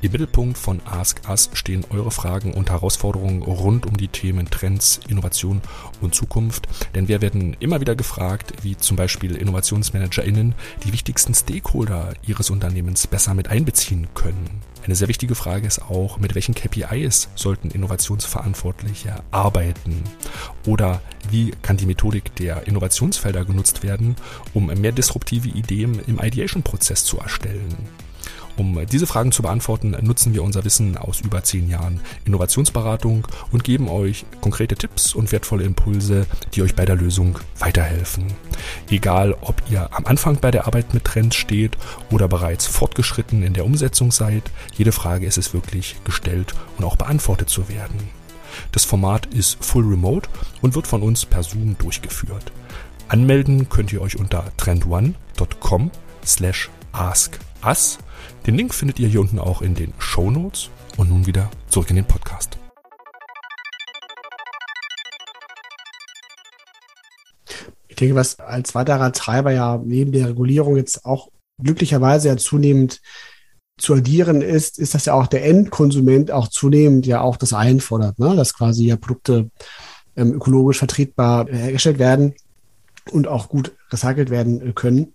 Im Mittelpunkt von Ask Us stehen eure Fragen und Herausforderungen rund um die Themen Trends, Innovation und Zukunft. Denn wir werden immer wieder gefragt, wie zum Beispiel InnovationsmanagerInnen die wichtigsten Stakeholder ihres Unternehmens besser mit einbeziehen können. Eine sehr wichtige Frage ist auch, mit welchen KPIs sollten Innovationsverantwortliche arbeiten? Oder wie kann die Methodik der Innovationsfelder genutzt werden, um mehr disruptive Ideen im Ideation-Prozess zu erstellen? Um diese Fragen zu beantworten, nutzen wir unser Wissen aus über zehn Jahren Innovationsberatung und geben euch konkrete Tipps und wertvolle Impulse, die euch bei der Lösung weiterhelfen. Egal, ob ihr am Anfang bei der Arbeit mit Trends steht oder bereits fortgeschritten in der Umsetzung seid, jede Frage ist es wirklich gestellt und auch beantwortet zu werden. Das Format ist full remote und wird von uns per Zoom durchgeführt. Anmelden könnt ihr euch unter trendone.com slash askus den Link findet ihr hier unten auch in den Show Notes. Und nun wieder zurück in den Podcast. Ich denke, was als weiterer Treiber ja neben der Regulierung jetzt auch glücklicherweise ja zunehmend zu addieren ist, ist, dass ja auch der Endkonsument auch zunehmend ja auch das einfordert, ne? dass quasi ja Produkte ähm, ökologisch vertretbar hergestellt werden und auch gut recycelt werden können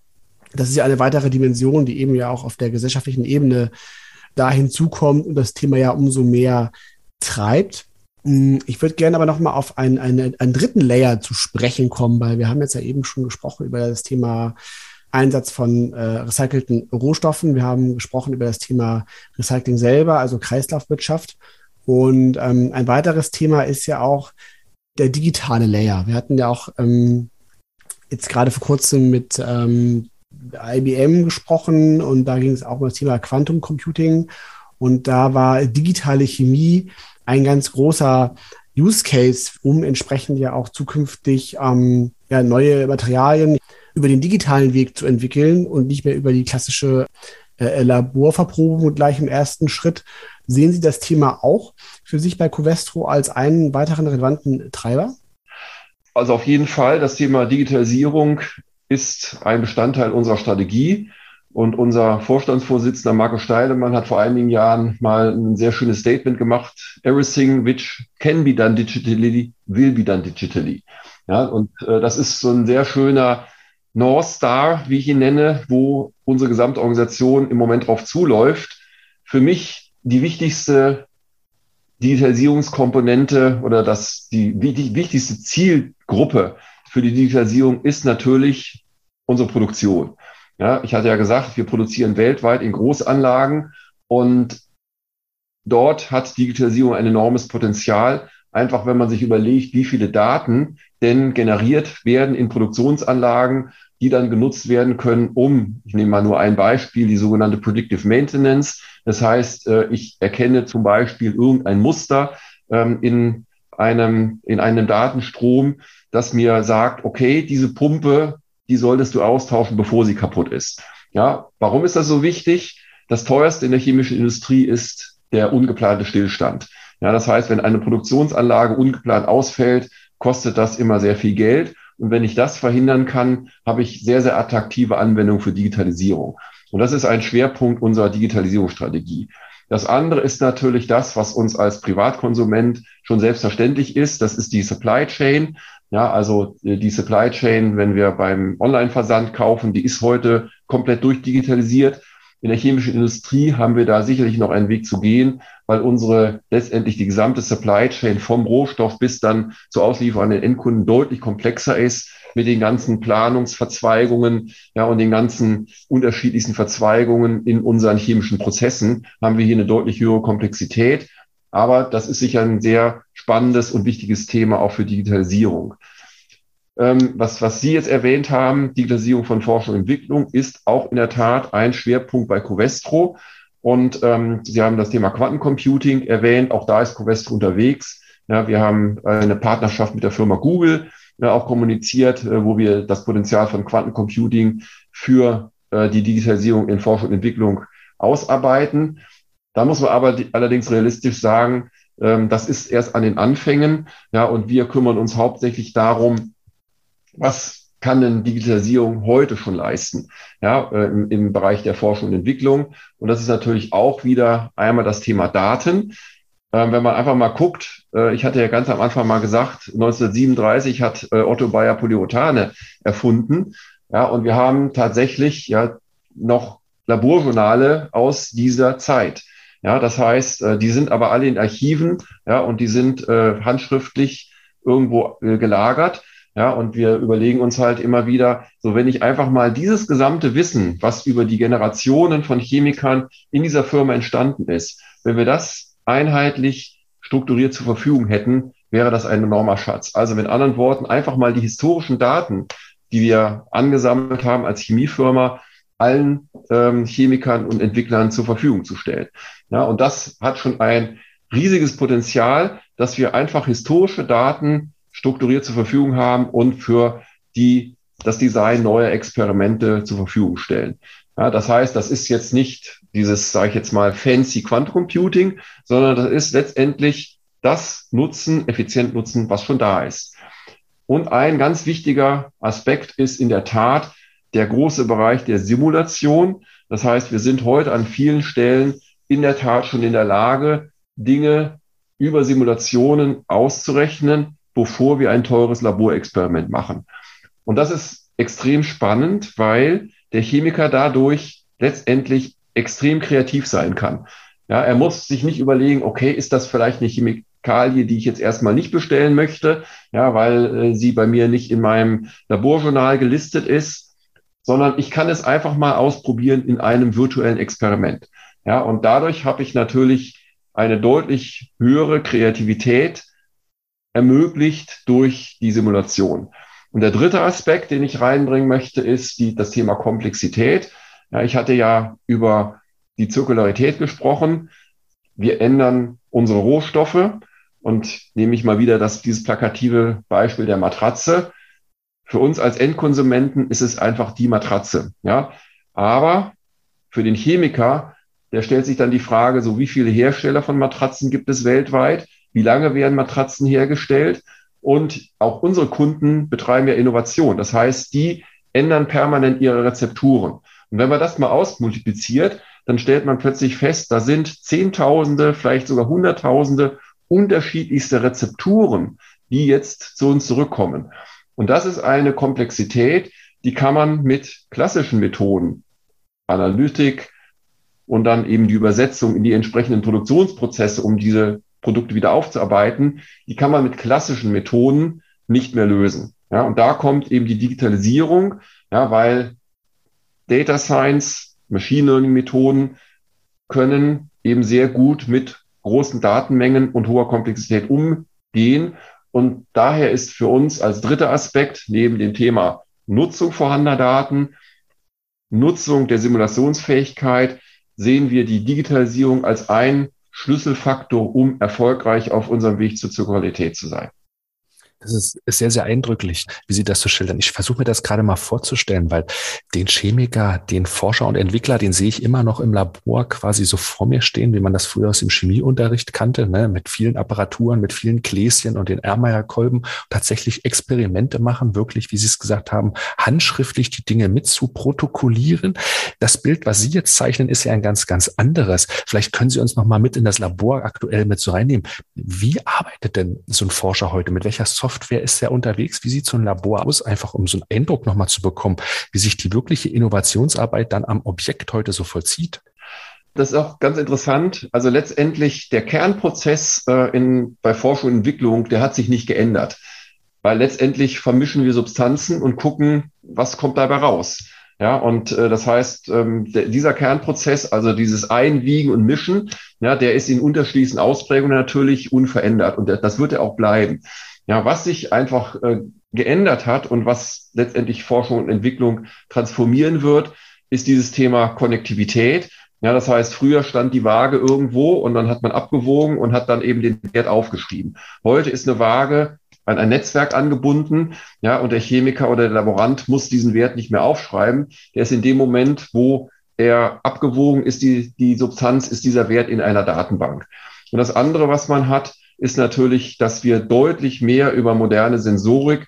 das ist ja eine weitere Dimension, die eben ja auch auf der gesellschaftlichen Ebene da hinzukommt und das Thema ja umso mehr treibt. Hm, ich würde gerne aber nochmal auf einen, einen, einen dritten Layer zu sprechen kommen, weil wir haben jetzt ja eben schon gesprochen über das Thema Einsatz von äh, recycelten Rohstoffen. Wir haben gesprochen über das Thema Recycling selber, also Kreislaufwirtschaft. Und ähm, ein weiteres Thema ist ja auch der digitale Layer. Wir hatten ja auch ähm, jetzt gerade vor kurzem mit ähm, IBM gesprochen und da ging es auch um das Thema Quantum Computing und da war digitale Chemie ein ganz großer Use Case, um entsprechend ja auch zukünftig ähm, ja, neue Materialien über den digitalen Weg zu entwickeln und nicht mehr über die klassische äh, Laborverprobung und gleich im ersten Schritt. Sehen Sie das Thema auch für sich bei Covestro als einen weiteren relevanten Treiber? Also auf jeden Fall das Thema Digitalisierung ist ein Bestandteil unserer Strategie. Und unser Vorstandsvorsitzender Marco Steilemann hat vor einigen Jahren mal ein sehr schönes Statement gemacht. Everything which can be done digitally will be done digitally. Ja, und äh, das ist so ein sehr schöner North Star, wie ich ihn nenne, wo unsere gesamte Organisation im Moment drauf zuläuft. Für mich die wichtigste Digitalisierungskomponente oder das, die, die wichtigste Zielgruppe für die Digitalisierung ist natürlich unsere Produktion. Ja, ich hatte ja gesagt, wir produzieren weltweit in Großanlagen und dort hat Digitalisierung ein enormes Potenzial. Einfach wenn man sich überlegt, wie viele Daten denn generiert werden in Produktionsanlagen, die dann genutzt werden können, um, ich nehme mal nur ein Beispiel, die sogenannte Predictive Maintenance. Das heißt, äh, ich erkenne zum Beispiel irgendein Muster ähm, in einem, in einem Datenstrom, das mir sagt, okay, diese Pumpe, die solltest du austauschen, bevor sie kaputt ist. Ja, warum ist das so wichtig? Das teuerste in der chemischen Industrie ist der ungeplante Stillstand. Ja, das heißt, wenn eine Produktionsanlage ungeplant ausfällt, kostet das immer sehr viel Geld. Und wenn ich das verhindern kann, habe ich sehr, sehr attraktive Anwendungen für Digitalisierung. Und das ist ein Schwerpunkt unserer Digitalisierungsstrategie. Das andere ist natürlich das, was uns als Privatkonsument schon selbstverständlich ist. Das ist die Supply Chain. Ja, also äh, die Supply Chain, wenn wir beim Online-Versand kaufen, die ist heute komplett durchdigitalisiert. In der chemischen Industrie haben wir da sicherlich noch einen Weg zu gehen, weil unsere letztendlich die gesamte Supply Chain vom Rohstoff bis dann zur Auslieferung an den Endkunden deutlich komplexer ist. mit den ganzen Planungsverzweigungen, ja, und den ganzen unterschiedlichsten Verzweigungen in unseren chemischen Prozessen haben wir hier eine deutlich höhere Komplexität. Aber das ist sicher ein sehr spannendes und wichtiges Thema auch für Digitalisierung. Ähm, was, was Sie jetzt erwähnt haben, Digitalisierung von Forschung und Entwicklung, ist auch in der Tat ein Schwerpunkt bei Covestro. Und ähm, Sie haben das Thema Quantencomputing erwähnt. Auch da ist Covestro unterwegs. Ja, wir haben eine Partnerschaft mit der Firma Google ja, auch kommuniziert, äh, wo wir das Potenzial von Quantencomputing für äh, die Digitalisierung in Forschung und Entwicklung ausarbeiten. Da muss man aber allerdings realistisch sagen, ähm, das ist erst an den Anfängen. Ja, und wir kümmern uns hauptsächlich darum, was kann denn Digitalisierung heute schon leisten, ja, äh, im, im Bereich der Forschung und Entwicklung. Und das ist natürlich auch wieder einmal das Thema Daten. Ähm, wenn man einfach mal guckt, äh, ich hatte ja ganz am Anfang mal gesagt, 1937 hat äh, Otto Bayer Polyuretane erfunden. Ja, und wir haben tatsächlich ja noch Laborjournale aus dieser Zeit. Ja, das heißt, äh, die sind aber alle in Archiven, ja, und die sind äh, handschriftlich irgendwo äh, gelagert. Ja, und wir überlegen uns halt immer wieder, so wenn ich einfach mal dieses gesamte Wissen, was über die Generationen von Chemikern in dieser Firma entstanden ist, wenn wir das einheitlich strukturiert zur Verfügung hätten, wäre das ein enormer Schatz. Also mit anderen Worten, einfach mal die historischen Daten, die wir angesammelt haben als Chemiefirma, allen ähm, Chemikern und Entwicklern zur Verfügung zu stellen. Ja, und das hat schon ein riesiges Potenzial, dass wir einfach historische Daten strukturiert zur Verfügung haben und für die, das Design neuer Experimente zur Verfügung stellen. Ja, das heißt, das ist jetzt nicht dieses, sage ich jetzt mal, fancy Quantum Computing, sondern das ist letztendlich das Nutzen, effizient Nutzen, was schon da ist. Und ein ganz wichtiger Aspekt ist in der Tat der große Bereich der Simulation. Das heißt, wir sind heute an vielen Stellen in der Tat schon in der Lage, Dinge über Simulationen auszurechnen, bevor wir ein teures Laborexperiment machen. Und das ist extrem spannend, weil der Chemiker dadurch letztendlich extrem kreativ sein kann. Ja, er muss sich nicht überlegen, okay, ist das vielleicht eine Chemikalie, die ich jetzt erstmal nicht bestellen möchte, ja, weil äh, sie bei mir nicht in meinem Laborjournal gelistet ist, sondern ich kann es einfach mal ausprobieren in einem virtuellen Experiment. Ja, und dadurch habe ich natürlich eine deutlich höhere Kreativität, ermöglicht durch die Simulation. Und der dritte Aspekt, den ich reinbringen möchte, ist die, das Thema Komplexität. Ja, ich hatte ja über die Zirkularität gesprochen. Wir ändern unsere Rohstoffe und nehme ich mal wieder das, dieses plakative Beispiel der Matratze. Für uns als Endkonsumenten ist es einfach die Matratze. Ja, aber für den Chemiker, der stellt sich dann die Frage, so wie viele Hersteller von Matratzen gibt es weltweit? wie lange werden Matratzen hergestellt. Und auch unsere Kunden betreiben ja Innovation. Das heißt, die ändern permanent ihre Rezepturen. Und wenn man das mal ausmultipliziert, dann stellt man plötzlich fest, da sind Zehntausende, vielleicht sogar Hunderttausende unterschiedlichste Rezepturen, die jetzt zu uns zurückkommen. Und das ist eine Komplexität, die kann man mit klassischen Methoden, Analytik und dann eben die Übersetzung in die entsprechenden Produktionsprozesse, um diese Produkte wieder aufzuarbeiten, die kann man mit klassischen Methoden nicht mehr lösen. Ja, und da kommt eben die Digitalisierung, ja, weil Data Science, Machine Learning Methoden können eben sehr gut mit großen Datenmengen und hoher Komplexität umgehen. Und daher ist für uns als dritter Aspekt neben dem Thema Nutzung vorhandener Daten, Nutzung der Simulationsfähigkeit, sehen wir die Digitalisierung als ein Schlüsselfaktor, um erfolgreich auf unserem Weg zur Zirkularität zu sein. Das ist, sehr, sehr eindrücklich, wie Sie das so schildern. Ich versuche mir das gerade mal vorzustellen, weil den Chemiker, den Forscher und Entwickler, den sehe ich immer noch im Labor quasi so vor mir stehen, wie man das früher aus dem Chemieunterricht kannte, ne? mit vielen Apparaturen, mit vielen Gläschen und den Ermeyer-Kolben, tatsächlich Experimente machen, wirklich, wie Sie es gesagt haben, handschriftlich die Dinge mit zu protokollieren. Das Bild, was Sie jetzt zeichnen, ist ja ein ganz, ganz anderes. Vielleicht können Sie uns noch mal mit in das Labor aktuell mit so reinnehmen. Wie arbeitet denn so ein Forscher heute? Mit welcher Software Software ist ja unterwegs. Wie sieht so ein Labor aus? Einfach um so einen Eindruck nochmal zu bekommen, wie sich die wirkliche Innovationsarbeit dann am Objekt heute so vollzieht. Das ist auch ganz interessant. Also letztendlich der Kernprozess äh, in, bei Forschung und Entwicklung, der hat sich nicht geändert. weil letztendlich vermischen wir Substanzen und gucken, was kommt dabei raus. Ja, und äh, das heißt, ähm, der, dieser Kernprozess, also dieses Einwiegen und Mischen, ja, der ist in unterschiedlichen Ausprägungen natürlich unverändert und das wird er auch bleiben. Ja, was sich einfach äh, geändert hat und was letztendlich Forschung und Entwicklung transformieren wird, ist dieses Thema Konnektivität. Ja, das heißt, früher stand die Waage irgendwo und dann hat man abgewogen und hat dann eben den Wert aufgeschrieben. Heute ist eine Waage an ein Netzwerk angebunden, ja, und der Chemiker oder der Laborant muss diesen Wert nicht mehr aufschreiben. Der ist in dem Moment, wo er abgewogen ist, die, die Substanz, ist dieser Wert in einer Datenbank. Und das andere, was man hat, ist natürlich, dass wir deutlich mehr über moderne Sensorik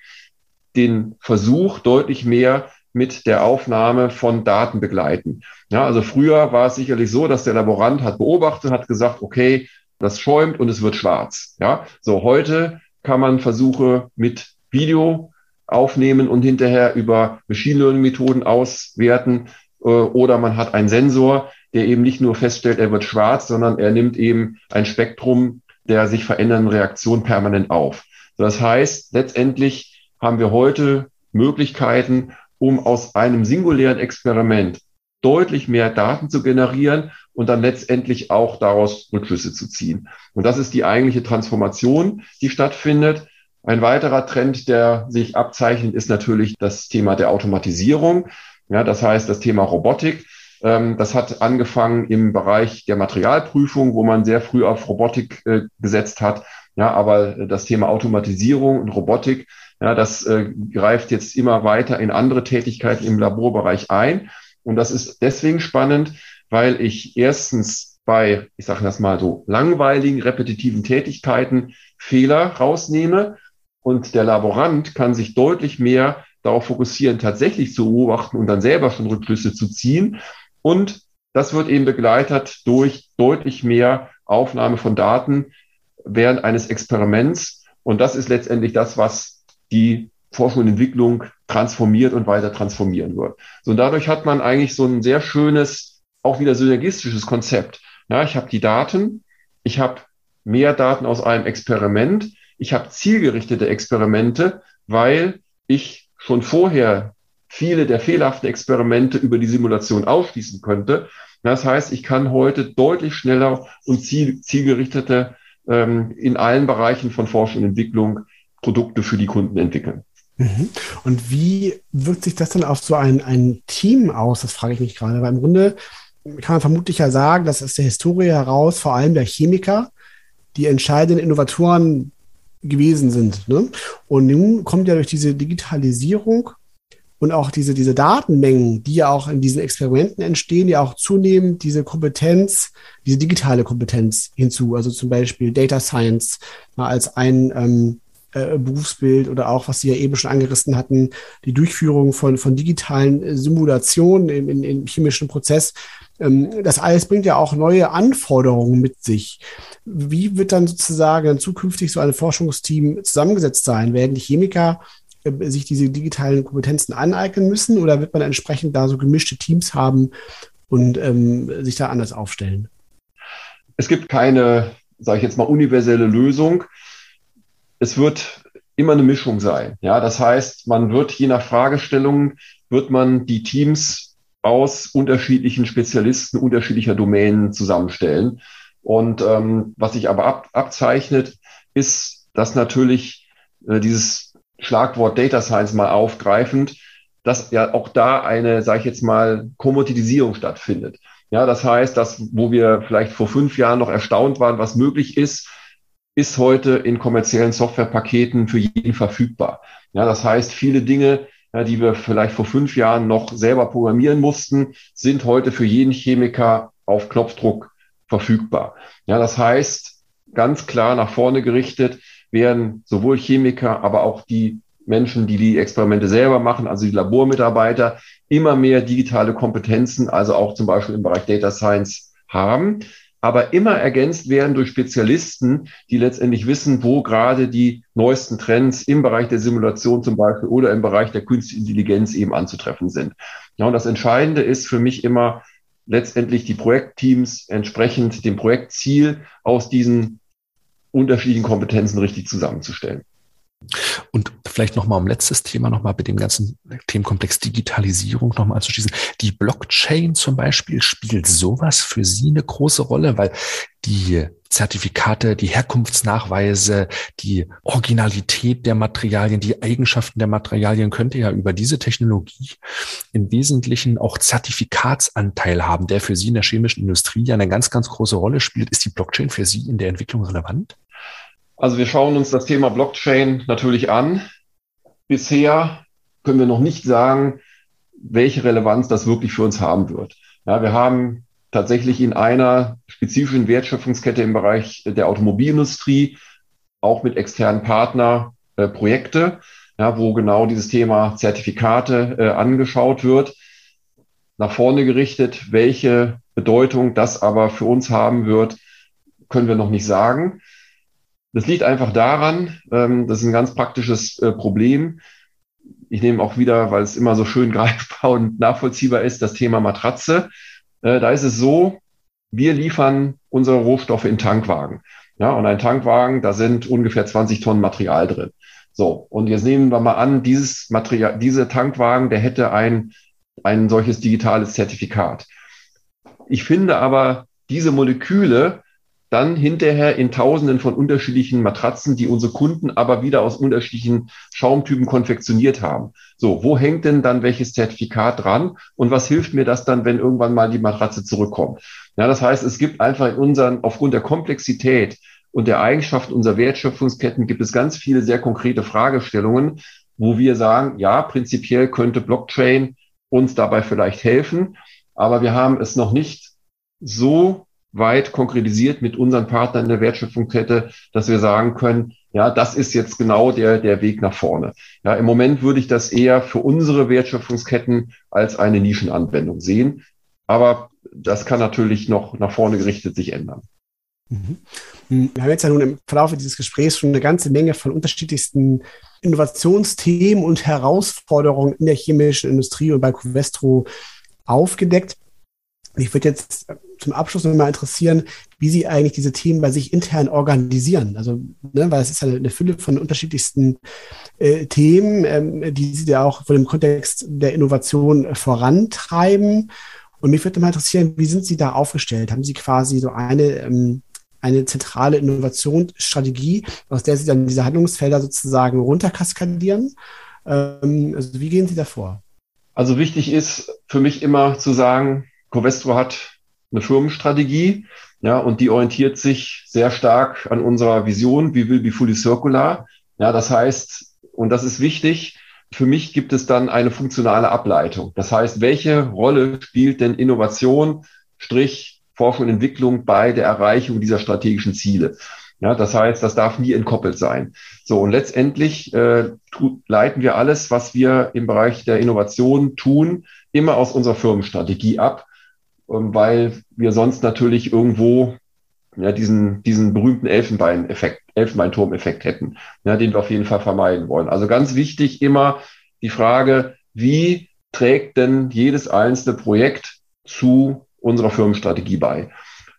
den Versuch deutlich mehr mit der Aufnahme von Daten begleiten. Ja, also früher war es sicherlich so, dass der Laborant hat beobachtet, hat gesagt, okay, das schäumt und es wird schwarz. Ja, so heute kann man Versuche mit Video aufnehmen und hinterher über Machine Learning Methoden auswerten. Äh, oder man hat einen Sensor, der eben nicht nur feststellt, er wird schwarz, sondern er nimmt eben ein Spektrum der sich verändernden Reaktion permanent auf. Das heißt, letztendlich haben wir heute Möglichkeiten, um aus einem singulären Experiment deutlich mehr Daten zu generieren und dann letztendlich auch daraus Rückschlüsse zu ziehen. Und das ist die eigentliche Transformation, die stattfindet. Ein weiterer Trend, der sich abzeichnet, ist natürlich das Thema der Automatisierung. Ja, das heißt, das Thema Robotik. Ähm, das hat angefangen im Bereich der Materialprüfung, wo man sehr früh auf Robotik äh, gesetzt hat. Ja, aber das Thema Automatisierung und Robotik, ja, das äh, greift jetzt immer weiter in andere Tätigkeiten im Laborbereich ein. Und das ist deswegen spannend, weil ich erstens bei, ich sage das mal so, langweiligen, repetitiven Tätigkeiten Fehler rausnehme und der Laborant kann sich deutlich mehr darauf fokussieren, tatsächlich zu beobachten und dann selber schon Rückschlüsse zu ziehen. Und das wird eben begleitet durch deutlich mehr Aufnahme von Daten während eines Experiments. Und das ist letztendlich das, was die Forschung und Entwicklung transformiert und weiter transformieren wird. So, und dadurch hat man eigentlich so ein sehr schönes, auch wieder synergistisches Konzept. Ja, ich habe die Daten, ich habe mehr Daten aus einem Experiment, ich habe zielgerichtete Experimente, weil ich schon vorher viele der fehlerhaften Experimente über die Simulation ausschließen könnte. Das heißt, ich kann heute deutlich schneller und ziel, zielgerichtete ähm, in allen Bereichen von Forschung und Entwicklung Produkte für die Kunden entwickeln. Mhm. Und wie wirkt sich das dann auf so ein, ein Team aus? Das frage ich mich gerade. Weil im Grunde kann man vermutlich ja sagen, dass aus der Historie heraus vor allem der Chemiker die entscheidenden Innovatoren gewesen sind. Ne? Und nun kommt ja durch diese Digitalisierung und auch diese, diese Datenmengen, die ja auch in diesen Experimenten entstehen, ja auch zunehmend diese Kompetenz, diese digitale Kompetenz hinzu. Also zum Beispiel Data Science mal als ein ähm, äh, Berufsbild oder auch, was Sie ja eben schon angerissen hatten, die Durchführung von, von digitalen Simulationen im, im, im chemischen Prozess. Ähm, das alles bringt ja auch neue Anforderungen mit sich. Wie wird dann sozusagen zukünftig so ein Forschungsteam zusammengesetzt sein? Werden die Chemiker äh, sich diese digitalen Kompetenzen aneignen müssen oder wird man entsprechend da so gemischte Teams haben und ähm, sich da anders aufstellen? Es gibt keine, sage ich jetzt mal, universelle Lösung. Es wird immer eine Mischung sein. Ja, das heißt, man wird je nach Fragestellung wird man die Teams aus unterschiedlichen Spezialisten unterschiedlicher Domänen zusammenstellen. Und ähm, was sich aber ab, abzeichnet, ist, dass natürlich äh, dieses Schlagwort Data Science mal aufgreifend, dass ja auch da eine, sage ich jetzt mal, Kommoditisierung stattfindet. Ja, das heißt, dass wo wir vielleicht vor fünf Jahren noch erstaunt waren, was möglich ist, ist heute in kommerziellen Softwarepaketen für jeden verfügbar. Ja, das heißt, viele Dinge, ja, die wir vielleicht vor fünf Jahren noch selber programmieren mussten, sind heute für jeden Chemiker auf Knopfdruck verfügbar. Ja, das heißt, ganz klar nach vorne gerichtet, werden sowohl Chemiker, aber auch die Menschen, die die Experimente selber machen, also die Labormitarbeiter, immer mehr digitale Kompetenzen, also auch zum Beispiel im Bereich Data Science haben, aber immer ergänzt werden durch Spezialisten, die letztendlich wissen, wo gerade die neuesten Trends im Bereich der Simulation zum Beispiel oder im Bereich der künstlichen Intelligenz eben anzutreffen sind. Ja, und das Entscheidende ist für mich immer letztendlich die Projektteams entsprechend dem Projektziel aus diesen unterschiedlichen Kompetenzen richtig zusammenzustellen. Und vielleicht nochmal um letztes Thema nochmal mit dem ganzen Themenkomplex Digitalisierung nochmal zu schließen. Die Blockchain zum Beispiel spielt sowas für Sie eine große Rolle, weil die Zertifikate, die Herkunftsnachweise, die Originalität der Materialien, die Eigenschaften der Materialien könnte ja über diese Technologie im Wesentlichen auch Zertifikatsanteil haben, der für Sie in der chemischen Industrie ja eine ganz, ganz große Rolle spielt. Ist die Blockchain für Sie in der Entwicklung relevant? Also wir schauen uns das Thema Blockchain natürlich an. Bisher können wir noch nicht sagen, welche Relevanz das wirklich für uns haben wird. Ja, wir haben tatsächlich in einer spezifischen Wertschöpfungskette im Bereich der Automobilindustrie auch mit externen Partner äh, Projekte, ja, wo genau dieses Thema Zertifikate äh, angeschaut wird. Nach vorne gerichtet, welche Bedeutung das aber für uns haben wird, können wir noch nicht sagen. Das liegt einfach daran, ähm, das ist ein ganz praktisches äh, Problem. Ich nehme auch wieder, weil es immer so schön greifbar und nachvollziehbar ist, das Thema Matratze. Äh, da ist es so, wir liefern unsere Rohstoffe in Tankwagen. Ja, und ein Tankwagen, da sind ungefähr 20 Tonnen Material drin. So, und jetzt nehmen wir mal an, dieses Material, dieser Tankwagen, der hätte ein, ein solches digitales Zertifikat. Ich finde aber, diese Moleküle dann hinterher in Tausenden von unterschiedlichen Matratzen, die unsere Kunden aber wieder aus unterschiedlichen Schaumtypen konfektioniert haben. So, wo hängt denn dann welches Zertifikat dran und was hilft mir das dann, wenn irgendwann mal die Matratze zurückkommt? Ja, das heißt, es gibt einfach in unseren, aufgrund der Komplexität und der Eigenschaften unserer Wertschöpfungsketten gibt es ganz viele sehr konkrete Fragestellungen, wo wir sagen, ja, prinzipiell könnte Blockchain uns dabei vielleicht helfen, aber wir haben es noch nicht so weit konkretisiert mit unseren Partnern in der Wertschöpfungskette, dass wir sagen können, ja, das ist jetzt genau der, der Weg nach vorne. Ja, im Moment würde ich das eher für unsere Wertschöpfungsketten als eine Nischenanwendung sehen. Aber das kann natürlich noch nach vorne gerichtet sich ändern. Mhm. Wir haben jetzt ja nun im Verlauf dieses Gesprächs schon eine ganze Menge von unterschiedlichsten Innovationsthemen und Herausforderungen in der chemischen Industrie und bei Covestro aufgedeckt. Mich würde jetzt zum Abschluss mal interessieren, wie Sie eigentlich diese Themen bei sich intern organisieren. Also, ne, weil es ist ja eine Fülle von unterschiedlichsten äh, Themen, ähm, die Sie ja auch vor dem Kontext der Innovation äh, vorantreiben. Und mich würde mal interessieren, wie sind Sie da aufgestellt? Haben Sie quasi so eine, ähm, eine zentrale Innovationsstrategie, aus der Sie dann diese Handlungsfelder sozusagen runterkaskadieren? Ähm, also, wie gehen Sie davor? Also wichtig ist für mich immer zu sagen, Covestro hat eine Firmenstrategie, ja, und die orientiert sich sehr stark an unserer Vision, wie will be fully circular. Ja, das heißt, und das ist wichtig, für mich gibt es dann eine funktionale Ableitung. Das heißt, welche Rolle spielt denn Innovation, Strich, Forschung und Entwicklung bei der Erreichung dieser strategischen Ziele? Ja, das heißt, das darf nie entkoppelt sein. So, und letztendlich äh, leiten wir alles, was wir im Bereich der Innovation tun, immer aus unserer Firmenstrategie ab weil wir sonst natürlich irgendwo ja, diesen, diesen berühmten Elfenbein-Effekt, Elfenbeinturm-Effekt hätten, ja, den wir auf jeden Fall vermeiden wollen. Also ganz wichtig immer die Frage, wie trägt denn jedes einzelne Projekt zu unserer Firmenstrategie bei?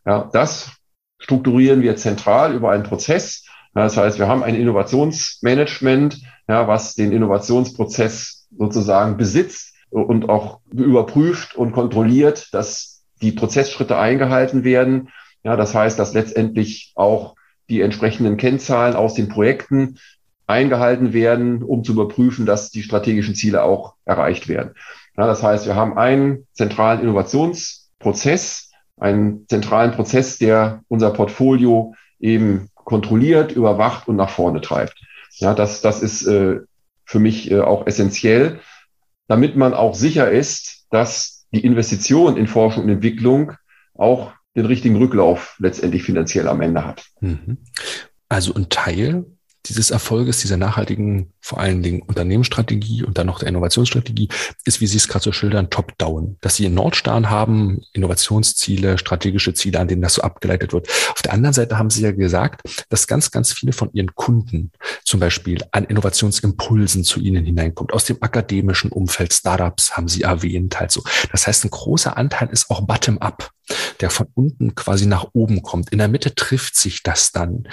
Ja, das strukturieren wir zentral über einen Prozess. Ja, das heißt, wir haben ein Innovationsmanagement, ja, was den Innovationsprozess sozusagen besitzt und auch überprüft und kontrolliert, dass die Prozessschritte eingehalten werden. Ja, das heißt, dass letztendlich auch die entsprechenden Kennzahlen aus den Projekten eingehalten werden, um zu überprüfen, dass die strategischen Ziele auch erreicht werden. Ja, das heißt, wir haben einen zentralen Innovationsprozess, einen zentralen Prozess, der unser Portfolio eben kontrolliert, überwacht und nach vorne treibt. Ja, das, das ist äh, für mich äh, auch essentiell, damit man auch sicher ist, dass die Investition in Forschung und Entwicklung auch den richtigen Rücklauf letztendlich finanziell am Ende hat. Mhm. Also ein Teil dieses Erfolges, dieser nachhaltigen, vor allen Dingen Unternehmensstrategie und dann noch der Innovationsstrategie, ist, wie Sie es gerade so schildern, top-down. Dass Sie einen Nordstern haben, Innovationsziele, strategische Ziele, an denen das so abgeleitet wird. Auf der anderen Seite haben Sie ja gesagt, dass ganz, ganz viele von Ihren Kunden zum Beispiel an Innovationsimpulsen zu Ihnen hineinkommt. Aus dem akademischen Umfeld, Startups haben Sie erwähnt, halt so. Das heißt, ein großer Anteil ist auch bottom-up. der von unten quasi nach oben kommt. In der Mitte trifft sich das dann.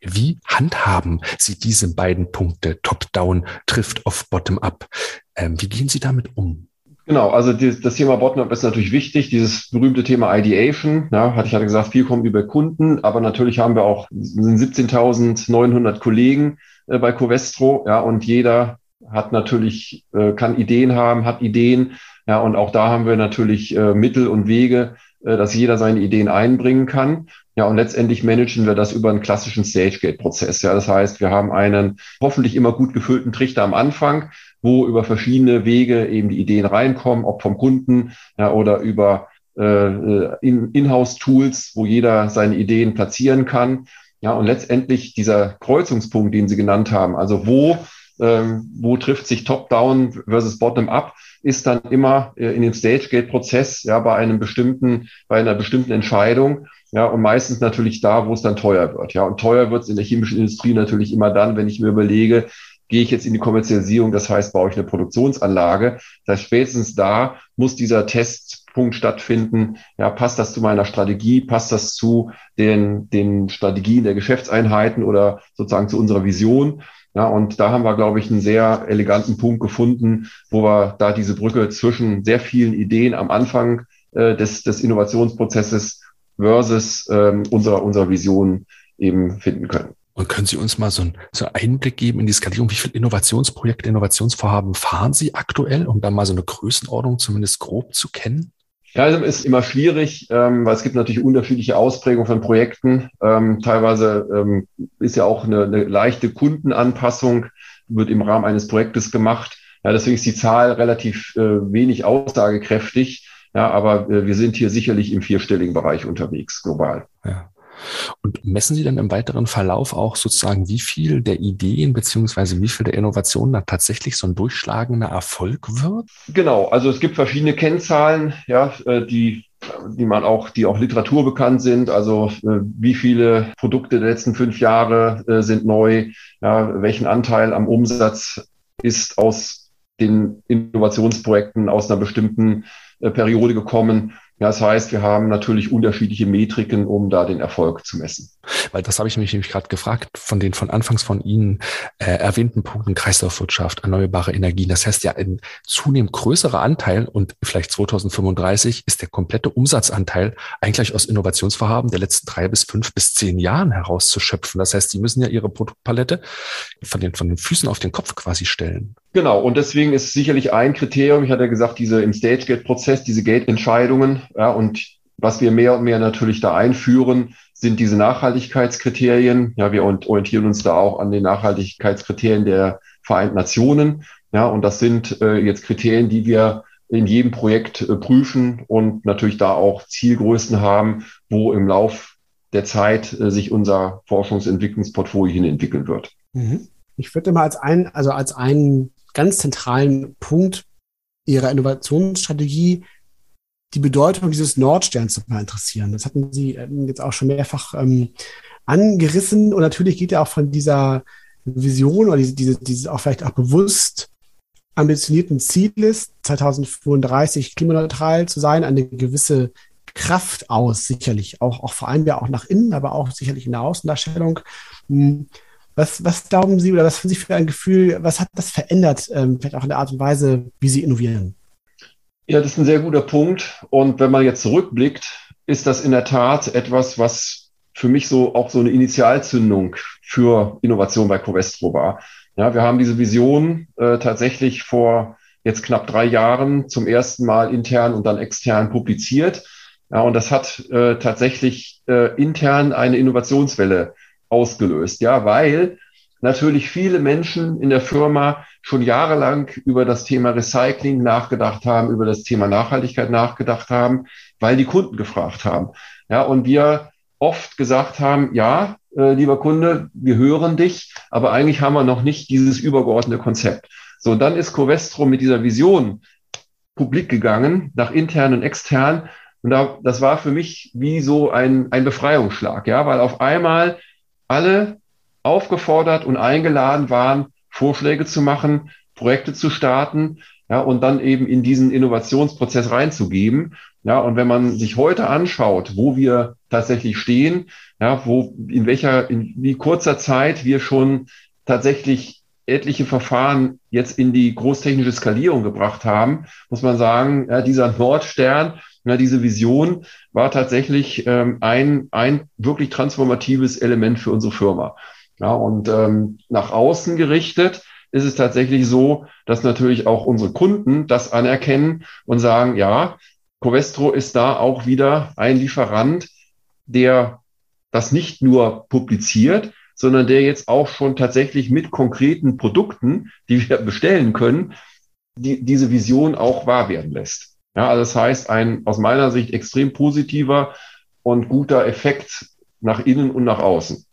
Wie handhaben Sie diese beiden Punkte? Top-Down trifft auf Bottom-up. Ähm, wie gehen Sie damit um? Genau, also die, das Thema Bottom-up ist natürlich wichtig. Dieses berühmte Thema Ideation, ja, hatte ich hatte gesagt, viel kommt über Kunden, aber natürlich haben wir auch 17.900 Kollegen äh, bei Covestro, ja, und jeder hat natürlich, äh, kann Ideen haben, hat Ideen, ja, und auch da haben wir natürlich äh, Mittel und Wege, äh, dass jeder seine Ideen einbringen kann. Ja, und letztendlich managen wir das über einen klassischen Stage-Gate-Prozess. Ja, das heißt, wir haben einen hoffentlich immer gut gefüllten Trichter am Anfang, wo über verschiedene Wege eben die Ideen reinkommen, ob vom Kunden ja, oder über äh, In-house-Tools, wo jeder seine Ideen platzieren kann. Ja, und letztendlich dieser Kreuzungspunkt, den Sie genannt haben, also wo, ähm, wo trifft sich Top-Down versus Bottom-up, ist dann immer äh, in dem Stage-Gate-Prozess, ja, bei einem bestimmten, bei einer bestimmten Entscheidung, ja, und meistens natürlich da, wo es dann teuer wird. Ja, und teuer wird es in der chemischen Industrie natürlich immer dann, wenn ich mir überlege, gehe ich jetzt in die Kommerzialisierung, das heißt, baue ich eine Produktionsanlage. Das heißt, spätestens da muss dieser Testpunkt stattfinden. Ja, passt das zu meiner Strategie? Passt das zu den, den Strategien der Geschäftseinheiten oder sozusagen zu unserer Vision? Ja, und da haben wir, glaube ich, einen sehr eleganten Punkt gefunden, wo wir da diese Brücke zwischen sehr vielen Ideen am Anfang äh, des, des Innovationsprozesses versus ähm, unserer, unserer Vision eben finden können. Und können Sie uns mal so, einen, so einen Einblick geben in die Skalierung? Wie viele Innovationsprojekte, Innovationsvorhaben fahren Sie aktuell, um da mal so eine Größenordnung zumindest grob zu kennen? Ja, also ist immer schwierig, ähm, weil es gibt natürlich unterschiedliche Ausprägungen von Projekten. Ähm, teilweise ähm, ist ja auch eine, eine leichte Kundenanpassung, wird im Rahmen eines Projektes gemacht. Ja, deswegen ist die Zahl relativ äh, wenig aussagekräftig. Ja, aber äh, wir sind hier sicherlich im vierstelligen Bereich unterwegs, global. Ja. Und messen Sie dann im weiteren Verlauf auch sozusagen, wie viel der Ideen beziehungsweise wie viel der Innovationen da tatsächlich so ein durchschlagender Erfolg wird? Genau, also es gibt verschiedene Kennzahlen, ja, äh, die die man auch, die auch Literatur bekannt sind. Also äh, wie viele Produkte der letzten fünf Jahre äh, sind neu, ja, welchen Anteil am Umsatz ist aus den Innovationsprojekten aus einer bestimmten äh, Periode gekommen. Das heißt, wir haben natürlich unterschiedliche Metriken, um da den Erfolg zu messen. Weil das habe ich mich nämlich gerade gefragt, von den von anfangs von Ihnen äh, erwähnten Punkten Kreislaufwirtschaft, erneuerbare Energien. Das heißt ja, ein zunehmend größerer Anteil und vielleicht 2035 ist der komplette Umsatzanteil eigentlich aus Innovationsvorhaben der letzten drei bis fünf bis zehn Jahren herauszuschöpfen. Das heißt, Sie müssen ja Ihre Produktpalette von den, von den Füßen auf den Kopf quasi stellen. Genau, und deswegen ist sicherlich ein Kriterium, ich hatte ja gesagt, diese im Stage-Gate-Prozess, diese Gate-Entscheidungen, ja, und was wir mehr und mehr natürlich da einführen, sind diese Nachhaltigkeitskriterien. Ja, wir orientieren uns da auch an den Nachhaltigkeitskriterien der Vereinten Nationen. Ja, und das sind äh, jetzt Kriterien, die wir in jedem Projekt äh, prüfen und natürlich da auch Zielgrößen haben, wo im Lauf der Zeit äh, sich unser Forschungsentwicklungsportfolio hin entwickeln wird. Mhm. Ich würde mal als ein, also als einen ganz zentralen Punkt Ihrer Innovationsstrategie die Bedeutung dieses Nordsterns mal interessieren. Das hatten Sie ähm, jetzt auch schon mehrfach ähm, angerissen und natürlich geht ja auch von dieser Vision oder diese, diese, dieses auch vielleicht auch bewusst ambitionierten Zieles, 2035 klimaneutral zu sein, eine gewisse Kraft aus, sicherlich, auch, auch vor allem ja auch nach innen, aber auch sicherlich in der Außendarstellung. Was, was glauben Sie oder was haben Sie für ein Gefühl, was hat das verändert, ähm, vielleicht auch in der Art und Weise, wie Sie innovieren? Ja, das ist ein sehr guter Punkt. Und wenn man jetzt zurückblickt, ist das in der Tat etwas, was für mich so auch so eine Initialzündung für Innovation bei Covestro war. Ja, wir haben diese Vision äh, tatsächlich vor jetzt knapp drei Jahren zum ersten Mal intern und dann extern publiziert. Ja, und das hat äh, tatsächlich äh, intern eine Innovationswelle ausgelöst. Ja, weil natürlich viele Menschen in der Firma schon jahrelang über das Thema Recycling nachgedacht haben, über das Thema Nachhaltigkeit nachgedacht haben, weil die Kunden gefragt haben. Ja, und wir oft gesagt haben, ja, äh, lieber Kunde, wir hören dich, aber eigentlich haben wir noch nicht dieses übergeordnete Konzept. So, dann ist Covestro mit dieser Vision publik gegangen, nach intern und extern. Und da, das war für mich wie so ein, ein Befreiungsschlag, ja, weil auf einmal alle aufgefordert und eingeladen waren, Vorschläge zu machen, Projekte zu starten. ja, und dann eben in diesen Innovationsprozess reinzugeben. Ja, und wenn man sich heute anschaut, wo wir tatsächlich stehen, ja, wo, in welcher, in wie kurzer Zeit wir schon tatsächlich etliche Verfahren jetzt in die großtechnische Skalierung gebracht haben, muss man sagen, ja, dieser Nordstern, ja, diese Vision war tatsächlich ähm, ein, ein wirklich transformatives Element für unsere Firma. Ja, und ähm, nach außen gerichtet ist es tatsächlich so, dass natürlich auch unsere Kunden das anerkennen und sagen, ja, Covestro ist da auch wieder ein Lieferant, der das nicht nur publiziert, sondern der jetzt auch schon tatsächlich mit konkreten Produkten, die wir bestellen können, die, diese Vision auch wahr werden lässt. Ja, also das heißt, ein aus meiner Sicht extrem positiver und guter Effekt nach innen und nach außen.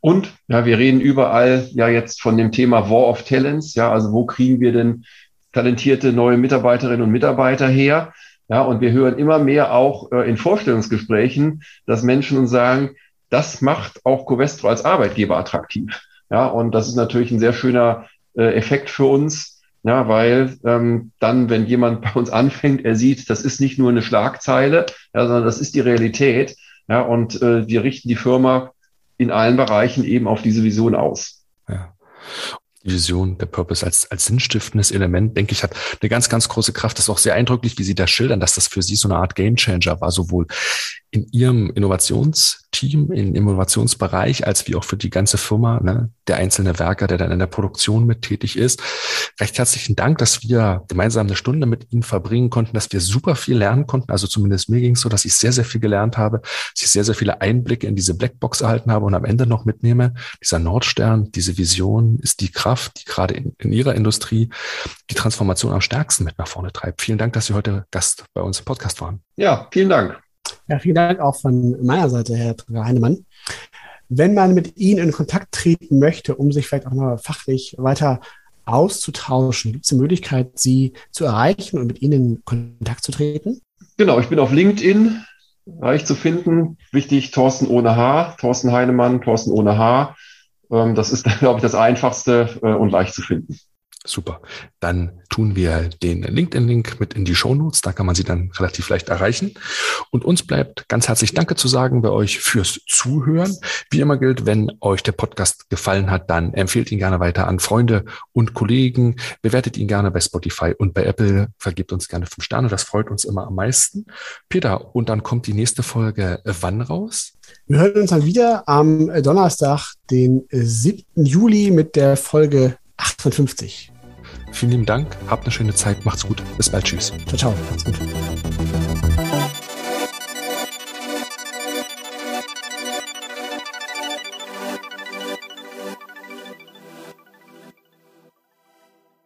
Und ja, wir reden überall ja jetzt von dem Thema War of Talents. Ja, also wo kriegen wir denn talentierte neue Mitarbeiterinnen und Mitarbeiter her? Ja, und wir hören immer mehr auch äh, in Vorstellungsgesprächen, dass Menschen uns sagen, das macht auch Covestro als Arbeitgeber attraktiv. Ja, und das ist natürlich ein sehr schöner äh, Effekt für uns, ja, weil ähm, dann, wenn jemand bei uns anfängt, er sieht, das ist nicht nur eine Schlagzeile, ja, sondern das ist die Realität. Ja, und äh, wir richten die Firma in allen Bereichen eben auf diese Vision aus. Ja. Die Vision, der Purpose als, als sinnstiftendes Element, denke ich, hat eine ganz, ganz große Kraft. Das ist auch sehr eindrücklich, wie Sie das schildern, dass das für Sie so eine Art Gamechanger war, sowohl in Ihrem Innovationsteam, im Innovationsbereich, als wie auch für die ganze Firma, ne, der einzelne Werker, der dann in der Produktion mit tätig ist. Recht herzlichen Dank, dass wir gemeinsam eine Stunde mit Ihnen verbringen konnten, dass wir super viel lernen konnten. Also zumindest mir ging es so, dass ich sehr, sehr viel gelernt habe, dass ich sehr, sehr viele Einblicke in diese Blackbox erhalten habe und am Ende noch mitnehme, dieser Nordstern, diese Vision ist die Kraft, die gerade in, in Ihrer Industrie die Transformation am stärksten mit nach vorne treibt. Vielen Dank, dass Sie heute Gast bei uns im Podcast waren. Ja, vielen Dank. Ja, vielen Dank auch von meiner Seite, Herr Heinemann. Wenn man mit Ihnen in Kontakt treten möchte, um sich vielleicht auch mal fachlich weiter auszutauschen, gibt es eine Möglichkeit, Sie zu erreichen und mit Ihnen in Kontakt zu treten? Genau, ich bin auf LinkedIn reich zu finden. Wichtig, Thorsten ohne H, Thorsten Heinemann, Thorsten ohne H. Ähm, das ist, glaube ich, das Einfachste äh, und leicht zu finden. Super. Dann tun wir den LinkedIn-Link mit in die Show Notes. Da kann man sie dann relativ leicht erreichen. Und uns bleibt ganz herzlich Danke zu sagen bei euch fürs Zuhören. Wie immer gilt, wenn euch der Podcast gefallen hat, dann empfehlt ihn gerne weiter an Freunde und Kollegen. Bewertet ihn gerne bei Spotify und bei Apple. Vergebt uns gerne fünf Sterne. Das freut uns immer am meisten. Peter, und dann kommt die nächste Folge wann raus? Wir hören uns dann wieder am Donnerstag, den 7. Juli mit der Folge 58. Vielen lieben Dank, habt eine schöne Zeit, macht's gut, bis bald, tschüss. Ciao, ciao, macht's gut.